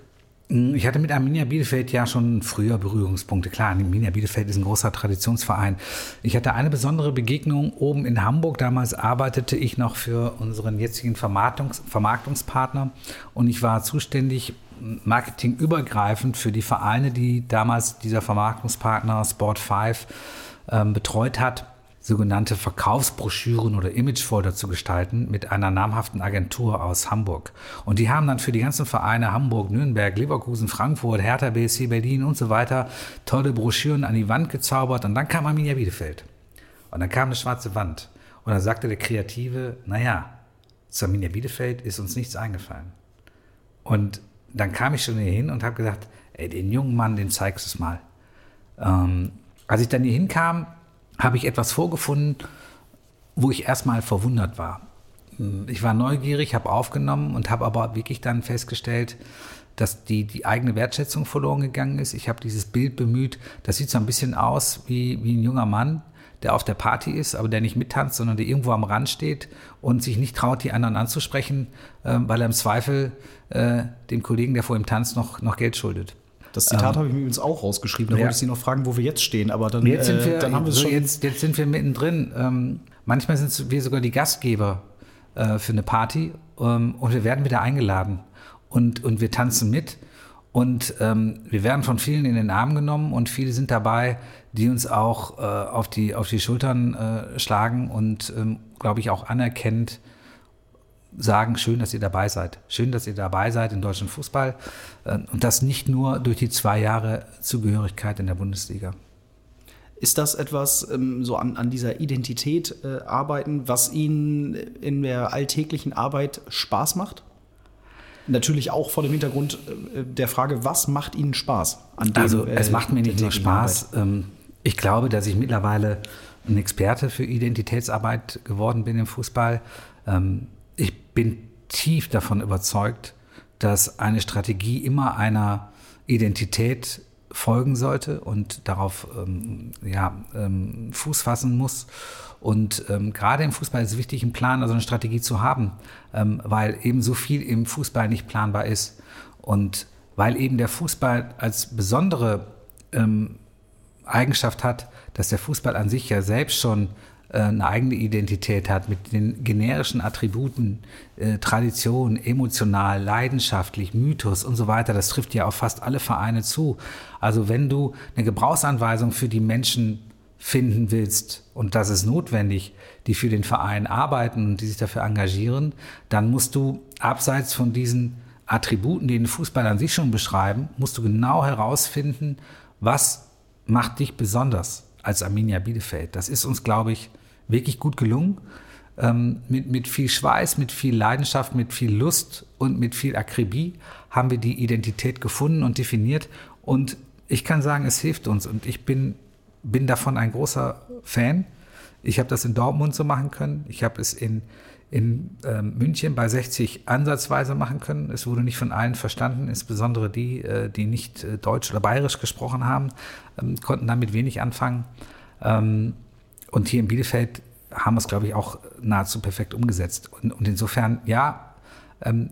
Hm, ich hatte mit Arminia Bielefeld ja schon früher Berührungspunkte. Klar, Arminia Bielefeld ist ein großer Traditionsverein. Ich hatte eine besondere Begegnung oben in Hamburg. Damals arbeitete ich noch für unseren jetzigen Vermarktungs Vermarktungspartner und ich war zuständig marketingübergreifend für die Vereine, die damals dieser Vermarktungspartner Sport 5 ähm, betreut hat sogenannte Verkaufsbroschüren oder Imagefolder zu gestalten mit einer namhaften Agentur aus Hamburg. Und die haben dann für die ganzen Vereine Hamburg, Nürnberg, Leverkusen, Frankfurt, Hertha BSC Berlin und so weiter tolle Broschüren an die Wand gezaubert und dann kam Arminia Bielefeld. Und dann kam eine schwarze Wand. Und dann sagte der Kreative, naja, zu Arminia Bielefeld ist uns nichts eingefallen. Und dann kam ich schon hier hin und habe gesagt, ey, den jungen Mann, den zeigst du es mal. Ähm, als ich dann hier hinkam, habe ich etwas vorgefunden, wo ich erstmal verwundert war. Ich war neugierig, habe aufgenommen und habe aber wirklich dann festgestellt, dass die, die eigene Wertschätzung verloren gegangen ist. Ich habe dieses Bild bemüht, das sieht so ein bisschen aus wie, wie ein junger Mann, der auf der Party ist, aber der nicht mittanzt, sondern der irgendwo am Rand steht und sich nicht traut, die anderen anzusprechen, äh, weil er im Zweifel äh, dem Kollegen, der vor ihm tanzt, noch, noch Geld schuldet. Das Zitat ähm, habe ich mir übrigens auch rausgeschrieben. Da ja. wollte ich Sie noch fragen, wo wir jetzt stehen. Aber dann, jetzt sind äh, wir, äh, dann haben wir so schon. Jetzt, jetzt sind wir mittendrin. Ähm, manchmal sind wir sogar die Gastgeber äh, für eine Party ähm, und wir werden wieder eingeladen und, und wir tanzen mit. Und ähm, wir werden von vielen in den Arm genommen und viele sind dabei, die uns auch äh, auf, die, auf die Schultern äh, schlagen und, ähm, glaube ich, auch anerkennt, sagen, schön, dass ihr dabei seid. Schön, dass ihr dabei seid im deutschen Fußball. Äh, und das nicht nur durch die zwei Jahre Zugehörigkeit in der Bundesliga. Ist das etwas, ähm, so an, an dieser Identität äh, arbeiten, was Ihnen in der alltäglichen Arbeit Spaß macht? Natürlich auch vor dem Hintergrund äh, der Frage, was macht Ihnen Spaß? An dem, also es macht mir nicht nur Spaß. Arbeit? Ähm, ich glaube, dass ich mittlerweile ein Experte für Identitätsarbeit geworden bin im Fußball. Ich bin tief davon überzeugt, dass eine Strategie immer einer Identität folgen sollte und darauf ähm, ja, ähm, Fuß fassen muss. Und ähm, gerade im Fußball ist es wichtig, einen Plan, also eine Strategie zu haben, ähm, weil eben so viel im Fußball nicht planbar ist. Und weil eben der Fußball als besondere ähm, Eigenschaft hat, dass der Fußball an sich ja selbst schon eine eigene Identität hat mit den generischen Attributen, äh, Tradition, emotional, leidenschaftlich, Mythos und so weiter. Das trifft ja auf fast alle Vereine zu. Also wenn du eine Gebrauchsanweisung für die Menschen finden willst, und das ist notwendig, die für den Verein arbeiten und die sich dafür engagieren, dann musst du abseits von diesen Attributen, die den Fußball an sich schon beschreiben, musst du genau herausfinden, was macht dich besonders als Arminia Bielefeld. Das ist uns, glaube ich, wirklich gut gelungen. Ähm, mit, mit viel Schweiß, mit viel Leidenschaft, mit viel Lust und mit viel Akribie haben wir die Identität gefunden und definiert. Und ich kann sagen, es hilft uns. Und ich bin, bin davon ein großer Fan. Ich habe das in Dortmund so machen können. Ich habe es in, in ähm, München bei 60 ansatzweise machen können. Es wurde nicht von allen verstanden, insbesondere die, äh, die nicht äh, Deutsch oder Bayerisch gesprochen haben, ähm, konnten damit wenig anfangen. Ähm, und hier in Bielefeld haben wir es, glaube ich, auch nahezu perfekt umgesetzt. Und, und insofern, ja, ähm,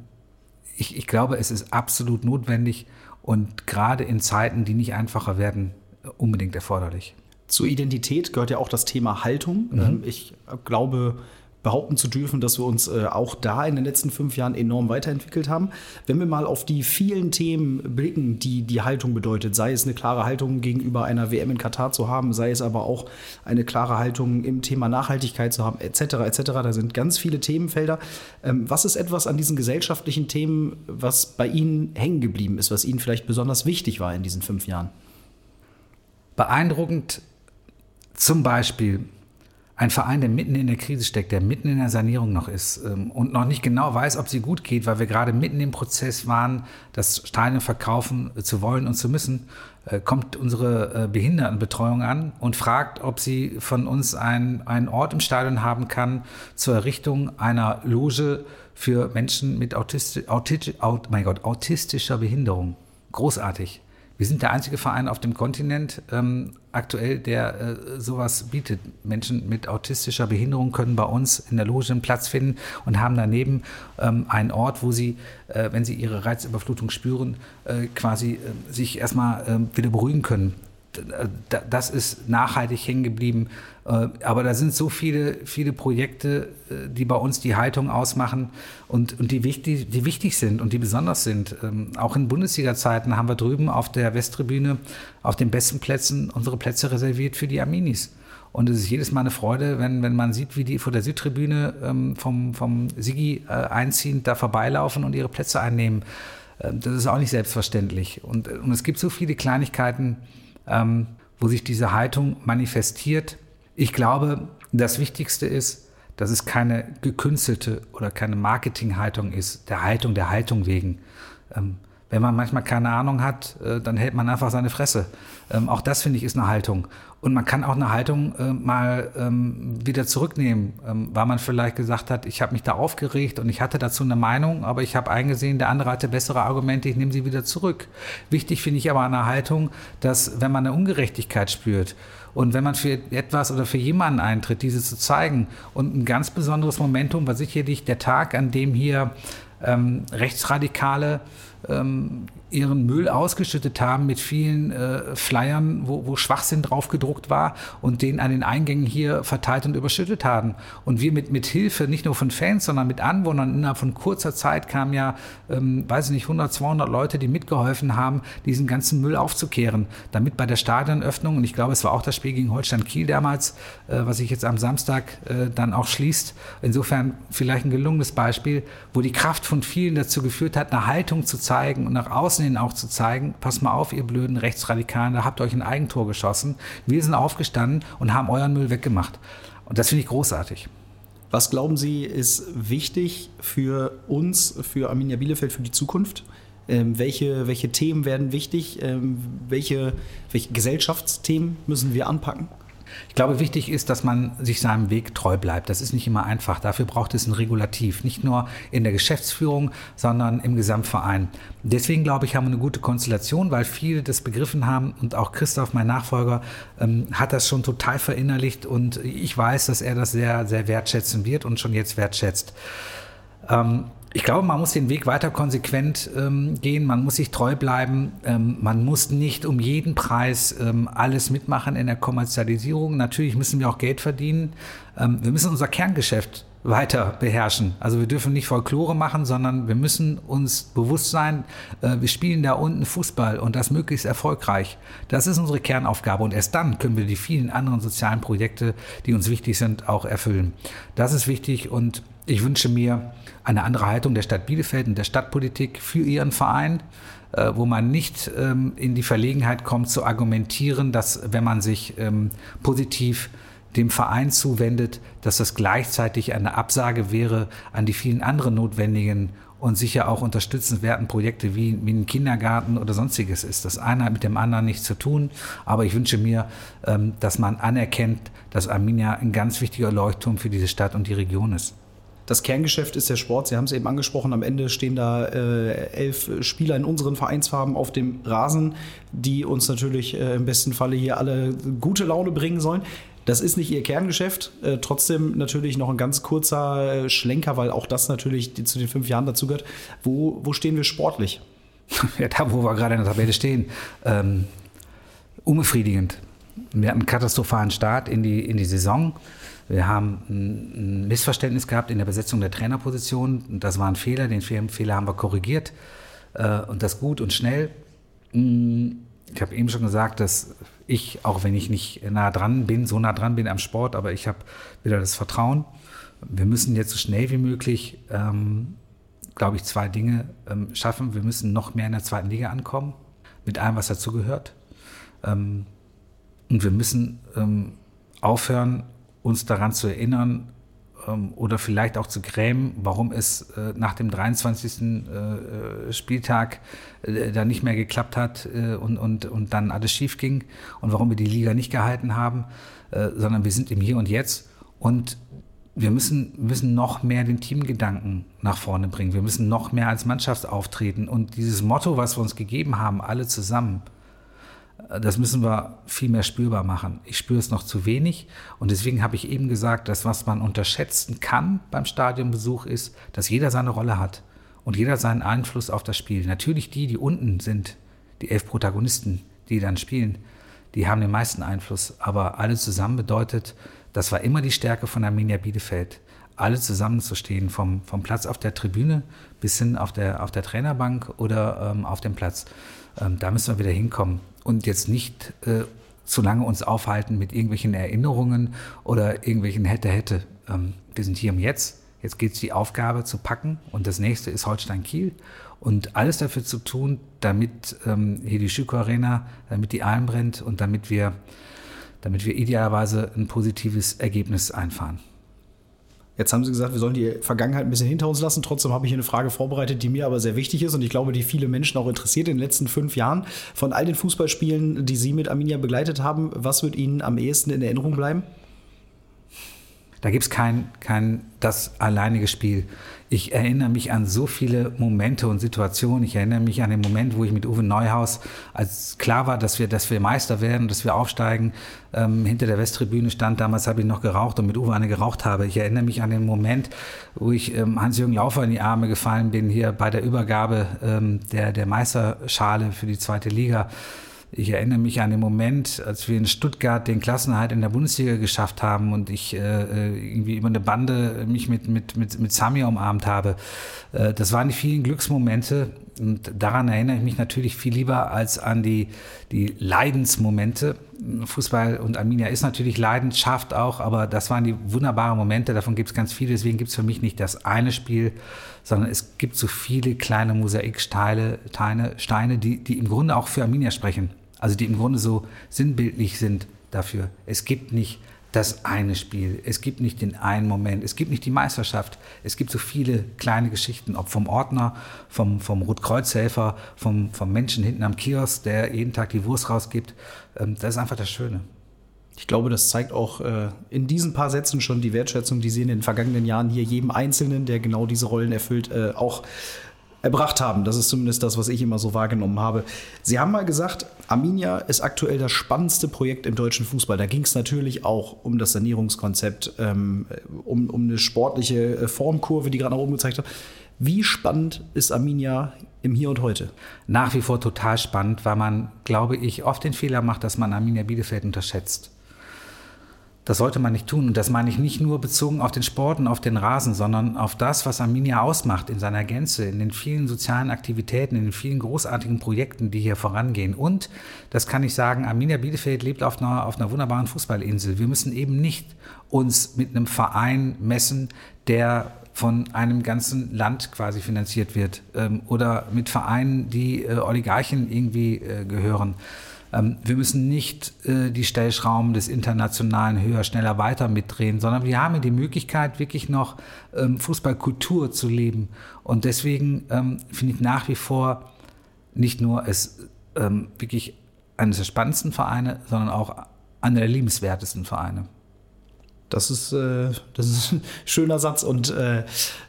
ich, ich glaube, es ist absolut notwendig und gerade in Zeiten, die nicht einfacher werden, unbedingt erforderlich. Zur Identität gehört ja auch das Thema Haltung. Mhm. Ich glaube, behaupten zu dürfen, dass wir uns äh, auch da in den letzten fünf Jahren enorm weiterentwickelt haben. Wenn wir mal auf die vielen Themen blicken, die die Haltung bedeutet, sei es eine klare Haltung gegenüber einer WM in Katar zu haben, sei es aber auch eine klare Haltung im Thema Nachhaltigkeit zu haben, etc., etc., da sind ganz viele Themenfelder. Ähm, was ist etwas an diesen gesellschaftlichen Themen, was bei Ihnen hängen geblieben ist, was Ihnen vielleicht besonders wichtig war in diesen fünf Jahren? Beeindruckend zum Beispiel ein Verein, der mitten in der Krise steckt, der mitten in der Sanierung noch ist ähm, und noch nicht genau weiß, ob sie gut geht, weil wir gerade mitten im Prozess waren, das Stadion verkaufen zu wollen und zu müssen, äh, kommt unsere äh, Behindertenbetreuung an und fragt, ob sie von uns ein, einen Ort im Stadion haben kann zur Errichtung einer Loge für Menschen mit Autisti Autisti Aut mein Gott, autistischer Behinderung. Großartig. Wir sind der einzige Verein auf dem Kontinent ähm, aktuell, der äh, sowas bietet. Menschen mit autistischer Behinderung können bei uns in der Loge einen Platz finden und haben daneben ähm, einen Ort, wo sie, äh, wenn sie ihre Reizüberflutung spüren, äh, quasi äh, sich erstmal ähm, wieder beruhigen können das ist nachhaltig hängen geblieben. Äh, aber da sind so viele, viele Projekte, äh, die bei uns die Haltung ausmachen und, und die, wichtig, die wichtig sind und die besonders sind. Ähm, auch in Bundesliga-Zeiten haben wir drüben auf der Westtribüne auf den besten Plätzen unsere Plätze reserviert für die Arminis. Und es ist jedes Mal eine Freude, wenn, wenn man sieht, wie die vor der Südtribüne ähm, vom, vom Sigi äh, einziehend da vorbeilaufen und ihre Plätze einnehmen. das ist auch nicht selbstverständlich. Und, und es gibt so viele Kleinigkeiten, ähm, wo sich diese Haltung manifestiert. Ich glaube, das Wichtigste ist, dass es keine gekünstelte oder keine Marketinghaltung ist, der Haltung der Haltung wegen. Ähm, wenn man manchmal keine Ahnung hat, äh, dann hält man einfach seine Fresse. Ähm, auch das finde ich ist eine Haltung. Und man kann auch eine Haltung äh, mal ähm, wieder zurücknehmen, ähm, weil man vielleicht gesagt hat, ich habe mich da aufgeregt und ich hatte dazu eine Meinung, aber ich habe eingesehen, der andere hatte bessere Argumente, ich nehme sie wieder zurück. Wichtig finde ich aber eine Haltung, dass wenn man eine Ungerechtigkeit spürt und wenn man für etwas oder für jemanden eintritt, diese zu zeigen und ein ganz besonderes Momentum war sicherlich der Tag, an dem hier ähm, Rechtsradikale ähm, ihren Müll ausgeschüttet haben mit vielen äh, Flyern, wo, wo Schwachsinn drauf gedruckt war und den an den Eingängen hier verteilt und überschüttet haben. Und wir mit, mit Hilfe nicht nur von Fans, sondern mit Anwohnern innerhalb von kurzer Zeit kamen ja, ähm, weiß ich nicht, 100, 200 Leute, die mitgeholfen haben, diesen ganzen Müll aufzukehren, damit bei der Stadionöffnung, und ich glaube, es war auch das Spiel gegen Holstein Kiel damals, äh, was sich jetzt am Samstag äh, dann auch schließt, insofern vielleicht ein gelungenes Beispiel, wo die Kraft von vielen dazu geführt hat, eine Haltung zu zeigen und nach außen hin auch zu zeigen, pass mal auf, ihr blöden Rechtsradikalen, da habt ihr euch ein Eigentor geschossen. Wir sind aufgestanden und haben euren Müll weggemacht. Und das finde ich großartig. Was glauben Sie, ist wichtig für uns, für Arminia Bielefeld, für die Zukunft? Ähm, welche, welche Themen werden wichtig? Ähm, welche, welche Gesellschaftsthemen müssen wir anpacken? Ich glaube, wichtig ist, dass man sich seinem Weg treu bleibt. Das ist nicht immer einfach. Dafür braucht es ein Regulativ. Nicht nur in der Geschäftsführung, sondern im Gesamtverein. Deswegen glaube ich, haben wir eine gute Konstellation, weil viele das begriffen haben und auch Christoph, mein Nachfolger, ähm, hat das schon total verinnerlicht und ich weiß, dass er das sehr, sehr wertschätzen wird und schon jetzt wertschätzt. Ähm, ich glaube, man muss den Weg weiter konsequent ähm, gehen, man muss sich treu bleiben, ähm, man muss nicht um jeden Preis ähm, alles mitmachen in der Kommerzialisierung. Natürlich müssen wir auch Geld verdienen. Ähm, wir müssen unser Kerngeschäft weiter beherrschen. Also wir dürfen nicht Folklore machen, sondern wir müssen uns bewusst sein, äh, wir spielen da unten Fußball und das möglichst erfolgreich. Das ist unsere Kernaufgabe und erst dann können wir die vielen anderen sozialen Projekte, die uns wichtig sind, auch erfüllen. Das ist wichtig und ich wünsche mir eine andere Haltung der Stadt Bielefeld und der Stadtpolitik für ihren Verein, äh, wo man nicht ähm, in die Verlegenheit kommt zu argumentieren, dass wenn man sich ähm, positiv dem Verein zuwendet, dass das gleichzeitig eine Absage wäre an die vielen anderen notwendigen und sicher auch unterstützenswerten Projekte wie, wie ein Kindergarten oder sonstiges ist. Das eine hat mit dem anderen nichts zu tun, aber ich wünsche mir, ähm, dass man anerkennt, dass Arminia ein ganz wichtiger Leuchtturm für diese Stadt und die Region ist. Das Kerngeschäft ist der Sport. Sie haben es eben angesprochen. Am Ende stehen da äh, elf Spieler in unseren Vereinsfarben auf dem Rasen, die uns natürlich äh, im besten Falle hier alle gute Laune bringen sollen. Das ist nicht Ihr Kerngeschäft. Äh, trotzdem natürlich noch ein ganz kurzer äh, Schlenker, weil auch das natürlich zu den fünf Jahren dazugehört. Wo, wo stehen wir sportlich? (laughs) Ja, da, wo wir gerade in der Tabelle stehen. Ähm, unbefriedigend. Wir hatten einen katastrophalen Start in die, in die Saison. Wir haben ein Missverständnis gehabt in der Besetzung der Trainerposition. Das war ein Fehler. Den Fehler haben wir korrigiert. Äh, und das gut und schnell. Mm, ich habe eben schon gesagt, dass ich, auch wenn ich nicht nah dran bin, so nah dran bin am Sport, aber ich habe wieder das Vertrauen. Wir müssen jetzt so schnell wie möglich, ähm, glaube ich, zwei Dinge ähm, schaffen. Wir müssen noch mehr in der zweiten Liga ankommen, mit allem, was dazugehört. Ähm, und wir müssen ähm, aufhören, uns daran zu erinnern ähm, oder vielleicht auch zu grämen, warum es äh, nach dem 23. Äh, Spieltag äh, da nicht mehr geklappt hat äh, und, und, und dann alles schief ging und warum wir die Liga nicht gehalten haben, äh, sondern wir sind im Hier und Jetzt und wir müssen, müssen noch mehr den Teamgedanken nach vorne bringen. Wir müssen noch mehr als Mannschaft auftreten. Und dieses Motto, was wir uns gegeben haben, alle zusammen, das müssen wir viel mehr spürbar machen. Ich spüre es noch zu wenig und deswegen habe ich eben gesagt, dass was man unterschätzen kann beim Stadionbesuch ist, dass jeder seine Rolle hat und jeder seinen Einfluss auf das Spiel. Natürlich die, die unten sind, die elf Protagonisten, die dann spielen, die haben den meisten Einfluss, aber alle zusammen bedeutet, das war immer die Stärke von Arminia Bielefeld, alle zusammenzustehen, vom, vom Platz auf der Tribüne bis hin auf der, auf der Trainerbank oder ähm, auf dem Platz. Ähm, da müssen wir wieder hinkommen und jetzt nicht äh, zu lange uns aufhalten mit irgendwelchen Erinnerungen oder irgendwelchen hätte, hätte. Ähm, wir sind hier im Jetzt. Jetzt geht es die Aufgabe zu packen und das nächste ist Holstein-Kiel und alles dafür zu tun, damit ähm, hier die Schüko Arena, damit die Alm brennt und damit wir, damit wir idealerweise ein positives Ergebnis einfahren. Jetzt haben Sie gesagt, wir sollen die Vergangenheit ein bisschen hinter uns lassen. Trotzdem habe ich hier eine Frage vorbereitet, die mir aber sehr wichtig ist und ich glaube, die viele Menschen auch interessiert in den letzten fünf Jahren. Von all den Fußballspielen, die Sie mit Arminia begleitet haben, was wird Ihnen am ehesten in Erinnerung bleiben? Da gibt es kein, kein das alleinige Spiel. Ich erinnere mich an so viele Momente und Situationen. Ich erinnere mich an den Moment, wo ich mit Uwe Neuhaus, als klar war, dass wir, dass wir Meister werden, dass wir aufsteigen, ähm, hinter der Westtribüne stand. Damals habe ich noch geraucht und mit Uwe eine geraucht habe. Ich erinnere mich an den Moment, wo ich ähm, Hans-Jürgen Laufer in die Arme gefallen bin, hier bei der Übergabe ähm, der, der Meisterschale für die zweite Liga. Ich erinnere mich an den Moment, als wir in Stuttgart den Klassenhalt in der Bundesliga geschafft haben und ich äh, äh, irgendwie über eine Bande mich mit, mit, mit, mit Sami umarmt habe. Äh, das waren die vielen Glücksmomente und daran erinnere ich mich natürlich viel lieber als an die, die Leidensmomente. Fußball und Arminia ist natürlich Leidenschaft auch, aber das waren die wunderbaren Momente, davon gibt es ganz viele, deswegen gibt es für mich nicht das eine Spiel, sondern es gibt so viele kleine Mosaiksteine, Steine, die, die im Grunde auch für Arminia sprechen. Also die im Grunde so sinnbildlich sind dafür. Es gibt nicht das eine Spiel, es gibt nicht den einen Moment, es gibt nicht die Meisterschaft. Es gibt so viele kleine Geschichten, ob vom Ordner, vom, vom Rotkreuzhelfer, vom, vom Menschen hinten am Kiosk, der jeden Tag die Wurst rausgibt. Ähm, das ist einfach das Schöne. Ich glaube, das zeigt auch äh, in diesen paar Sätzen schon die Wertschätzung, die Sie in den vergangenen Jahren hier jedem Einzelnen, der genau diese Rollen erfüllt, äh, auch erbracht haben. Das ist zumindest das, was ich immer so wahrgenommen habe. Sie haben mal gesagt, Arminia ist aktuell das spannendste Projekt im deutschen Fußball. Da ging es natürlich auch um das Sanierungskonzept, ähm, um, um eine sportliche äh, Formkurve, die gerade nach oben gezeigt hat. Wie spannend ist Arminia im Hier und Heute? Nach wie vor total spannend, weil man, glaube ich, oft den Fehler macht, dass man Arminia Bielefeld unterschätzt. Das sollte man nicht tun. Und das meine ich nicht nur bezogen auf den Sport und auf den Rasen, sondern auf das, was Arminia ausmacht in seiner Gänze, in den vielen sozialen Aktivitäten, in den vielen großartigen Projekten, die hier vorangehen. Und, das kann ich sagen, Arminia Bielefeld lebt auf einer, auf einer wunderbaren Fußballinsel. Wir müssen eben nicht uns mit einem Verein messen, der von einem ganzen Land quasi finanziert wird ähm, oder mit Vereinen, die äh, Oligarchen irgendwie äh, gehören wir müssen nicht äh, die Stellschrauben des internationalen höher, schneller, weiter mitdrehen, sondern wir haben die Möglichkeit, wirklich noch ähm, Fußballkultur zu leben. Und deswegen ähm, finde ich nach wie vor nicht nur es wirklich eines der spannendsten Vereine, sondern auch einer der liebenswertesten Vereine. Das ist, äh, das ist ein (laughs) schöner Satz und äh,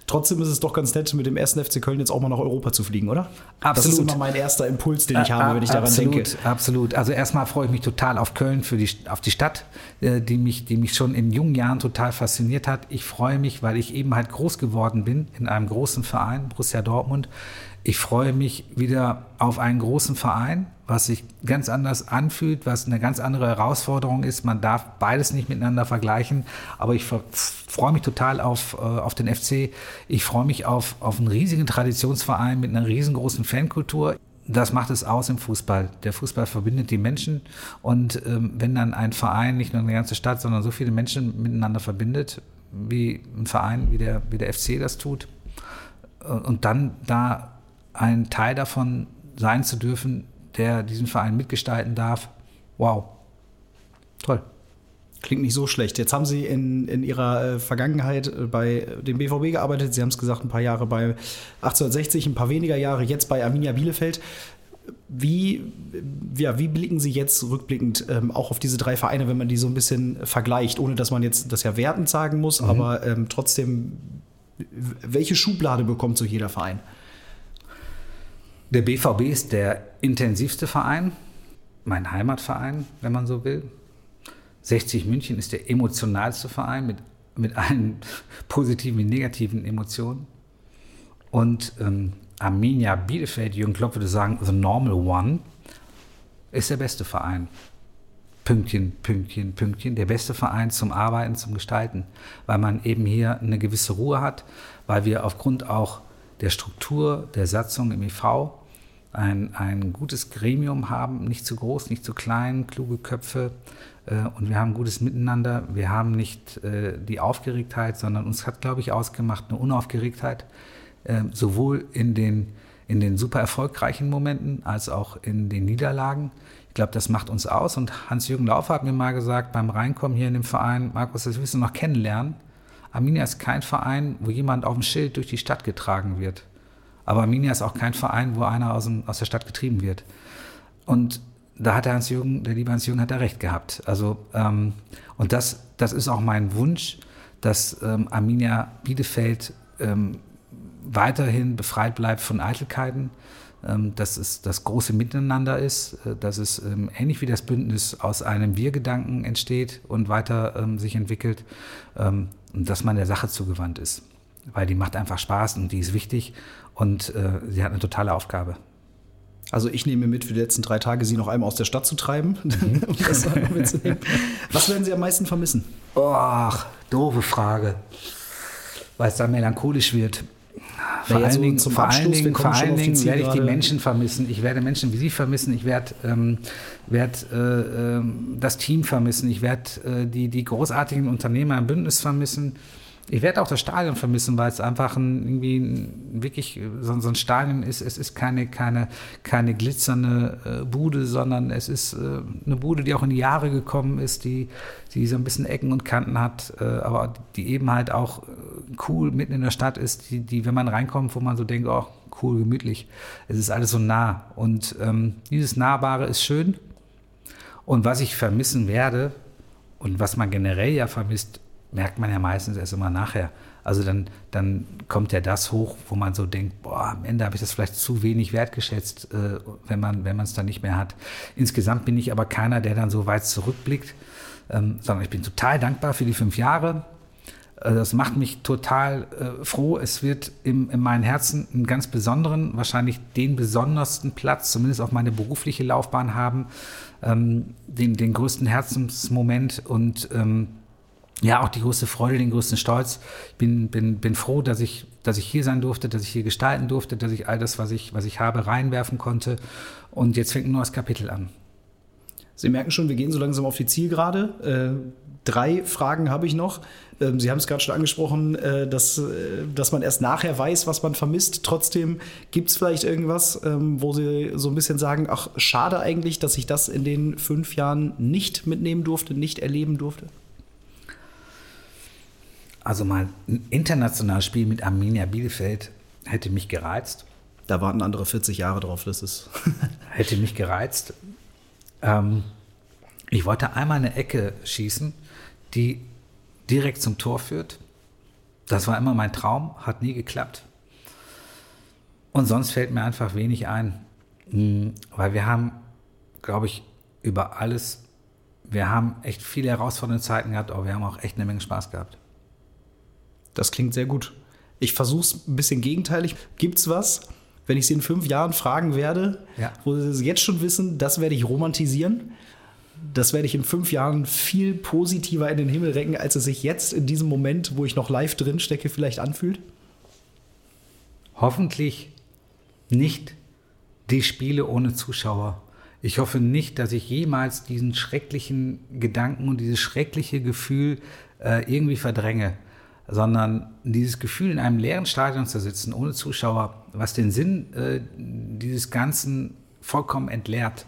trotzdem ist es doch ganz nett, mit dem ersten FC Köln jetzt auch mal nach Europa zu fliegen, oder? Absolut. Das ist immer mein erster Impuls, den ich habe, wenn ich daran absolut, denke. Absolut. Also erstmal freue ich mich total auf Köln, für die, auf die Stadt, äh, die mich, die mich schon in jungen Jahren total fasziniert hat. Ich freue mich, weil ich eben halt groß geworden bin in einem großen Verein, Borussia Dortmund. Ich freue mich wieder auf einen großen Verein, was sich ganz anders anfühlt, was eine ganz andere Herausforderung ist. Man darf beides nicht miteinander vergleichen, aber ich freue mich total auf, äh, auf den FC. Ich freue mich auf, auf einen riesigen Traditionsverein mit einer riesengroßen Fankultur. Das macht es aus im Fußball. Der Fußball verbindet die Menschen und ähm, wenn dann ein Verein nicht nur eine ganze Stadt, sondern so viele Menschen miteinander verbindet, wie ein Verein, wie der, wie der FC das tut, äh, und dann da ein Teil davon sein zu dürfen, der diesen Verein mitgestalten darf, wow, toll. Klingt nicht so schlecht. Jetzt haben Sie in, in Ihrer äh, Vergangenheit äh, bei dem BVB gearbeitet. Sie haben es gesagt, ein paar Jahre bei 1860, ein paar weniger Jahre jetzt bei Arminia Bielefeld. Wie, ja, wie blicken Sie jetzt rückblickend ähm, auch auf diese drei Vereine, wenn man die so ein bisschen vergleicht, ohne dass man jetzt das ja wertend sagen muss, aber ähm, trotzdem, welche Schublade bekommt so jeder Verein? Der BVB ist der intensivste Verein, mein Heimatverein, wenn man so will. 60 München ist der emotionalste Verein mit, mit allen (laughs) positiven wie negativen Emotionen. Und ähm, Arminia Bielefeld, Jürgen Klopp würde sagen, the normal one, ist der beste Verein. Pünktchen, Pünktchen, Pünktchen, der beste Verein zum Arbeiten, zum Gestalten, weil man eben hier eine gewisse Ruhe hat, weil wir aufgrund auch der Struktur, der Satzung im IV ein, ein gutes Gremium haben, nicht zu groß, nicht zu klein, kluge Köpfe äh, und wir haben gutes Miteinander. Wir haben nicht äh, die Aufgeregtheit, sondern uns hat, glaube ich, ausgemacht eine Unaufgeregtheit, äh, sowohl in den, in den super erfolgreichen Momenten als auch in den Niederlagen. Ich glaube, das macht uns aus. Und Hans-Jürgen Laufer hat mir mal gesagt, beim Reinkommen hier in den Verein, Markus, das willst du noch kennenlernen. Arminia ist kein Verein, wo jemand auf dem Schild durch die Stadt getragen wird. Aber Arminia ist auch kein Verein, wo einer aus, dem, aus der Stadt getrieben wird. Und da hat der Hans-Jürgen, der liebe Hans-Jürgen hat da recht gehabt. Also, ähm, und das, das ist auch mein Wunsch, dass ähm, Arminia Bielefeld ähm, weiterhin befreit bleibt von Eitelkeiten, dass es das große Miteinander ist, äh, dass es ähm, ähnlich wie das Bündnis aus einem Wir-Gedanken entsteht und weiter ähm, sich entwickelt ähm, und dass man der Sache zugewandt ist. Weil die macht einfach Spaß und die ist wichtig und äh, sie hat eine totale Aufgabe. Also ich nehme mit für die letzten drei Tage, Sie noch einmal aus der Stadt zu treiben. (laughs) um das mitzunehmen. Was werden Sie am meisten vermissen? Ach, doofe Frage. Weil es dann melancholisch wird. Vor allen Dingen, zum vor allen Abschluss, Dingen, vor allen Dingen werde ich die. Menschen vermissen. Ich werde Menschen wie Sie vermissen. Ich werde, ähm, werde äh, ähm, das Team vermissen. Ich werde äh, die, die großartigen Unternehmer im Bündnis vermissen. Ich werde auch das Stadion vermissen, weil es einfach ein, irgendwie ein, wirklich so, so ein Stadion ist. Es ist keine, keine, keine glitzernde äh, Bude, sondern es ist äh, eine Bude, die auch in die Jahre gekommen ist, die, die so ein bisschen Ecken und Kanten hat, äh, aber die eben halt auch äh, cool mitten in der Stadt ist, die, die, wenn man reinkommt, wo man so denkt, oh, cool, gemütlich. Es ist alles so nah. Und ähm, dieses Nahbare ist schön. Und was ich vermissen werde und was man generell ja vermisst, merkt man ja meistens erst immer nachher. Also dann, dann kommt ja das hoch, wo man so denkt, boah, am Ende habe ich das vielleicht zu wenig wertgeschätzt, äh, wenn man wenn es dann nicht mehr hat. Insgesamt bin ich aber keiner, der dann so weit zurückblickt, ähm, sondern ich bin total dankbar für die fünf Jahre. Äh, Das macht mich total äh, froh. Es wird im, in meinem Herzen einen ganz besonderen, wahrscheinlich den besondersten Platz, zumindest auf meine berufliche Laufbahn haben, ähm, den, den größten Herzensmoment und ähm, ja, auch die größte Freude, den größten Stolz. Ich bin, bin, bin froh, dass ich, dass ich hier sein durfte, dass ich hier gestalten durfte, dass ich all das, was ich, was ich habe, reinwerfen konnte. Und jetzt fängt ein neues Kapitel an. Sie merken schon, wir gehen so langsam auf die Zielgerade. Äh, drei Fragen habe ich noch. Ähm, Sie haben es gerade schon angesprochen, äh, dass, äh, dass man erst nachher weiß, was man vermisst. Trotzdem gibt es vielleicht irgendwas, ähm, wo Sie so ein bisschen sagen, ach, schade eigentlich, dass ich das in den fünf Jahren nicht mitnehmen durfte, nicht erleben durfte. Also mal ein internationales Spiel mit Arminia Bielefeld hätte mich gereizt. Da warten andere 40 Jahre drauf. Das ist. (laughs) hätte mich gereizt. Ähm, ich wollte einmal eine Ecke schießen, die direkt zum Tor führt. Das war immer mein Traum, hat nie geklappt. Und sonst fällt mir einfach wenig ein, hm, weil wir haben, glaube ich, über alles, wir haben echt viele herausfordernde Zeiten gehabt, aber wir haben auch echt eine Menge Spaß gehabt. Das klingt sehr gut. Ich versuche es ein bisschen gegenteilig. Gibt es was, wenn ich Sie in fünf Jahren fragen werde, Ja. wo Sie jetzt schon wissen, das werde ich romantisieren? Das werde ich in fünf Jahren viel positiver in den Himmel recken, als es sich jetzt in diesem Moment, wo ich noch live drin stecke, vielleicht anfühlt? Hoffentlich nicht die Spiele ohne Zuschauer. Ich hoffe nicht, dass ich jemals diesen schrecklichen Gedanken und dieses schreckliche Gefühl äh, irgendwie verdränge, sondern dieses Gefühl, in einem leeren Stadion zu sitzen, ohne Zuschauer, was den Sinn äh, dieses Ganzen vollkommen entleert,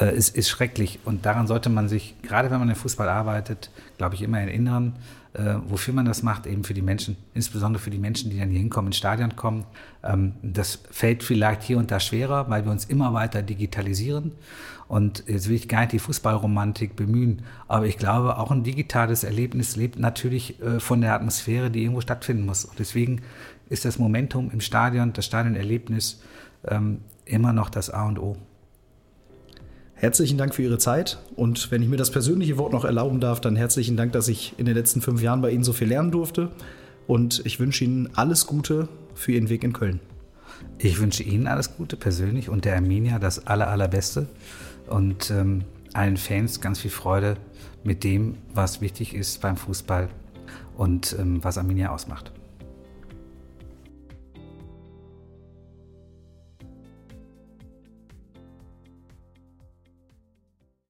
äh, ist, ist schrecklich. Und daran sollte man sich, gerade wenn man im Fußball arbeitet, glaube ich, immer erinnern, äh, wofür man das macht, eben für die Menschen, insbesondere für die Menschen, die dann hier hinkommen, ins Stadion kommen. Ähm, das fällt vielleicht hier und da schwerer, weil wir uns immer weiter digitalisieren. Und jetzt will ich gar nicht die Fußballromantik bemühen, aber ich glaube, auch ein digitales Erlebnis lebt natürlich äh, von der Atmosphäre, die irgendwo stattfinden muss. Und deswegen ist das Momentum im Stadion, das Stadionerlebnis ähm, immer noch das A und O. Herzlichen Dank für Ihre Zeit und wenn ich mir das persönliche Wort noch erlauben darf, dann herzlichen Dank, dass ich in den letzten fünf Jahren bei Ihnen so viel lernen durfte und ich wünsche Ihnen alles Gute für Ihren Weg in Köln. Ich wünsche Ihnen alles Gute persönlich und der Arminia das aller, allerbeste und ähm, allen Fans ganz viel Freude mit dem, was wichtig ist beim Fußball und ähm, was Arminia ausmacht.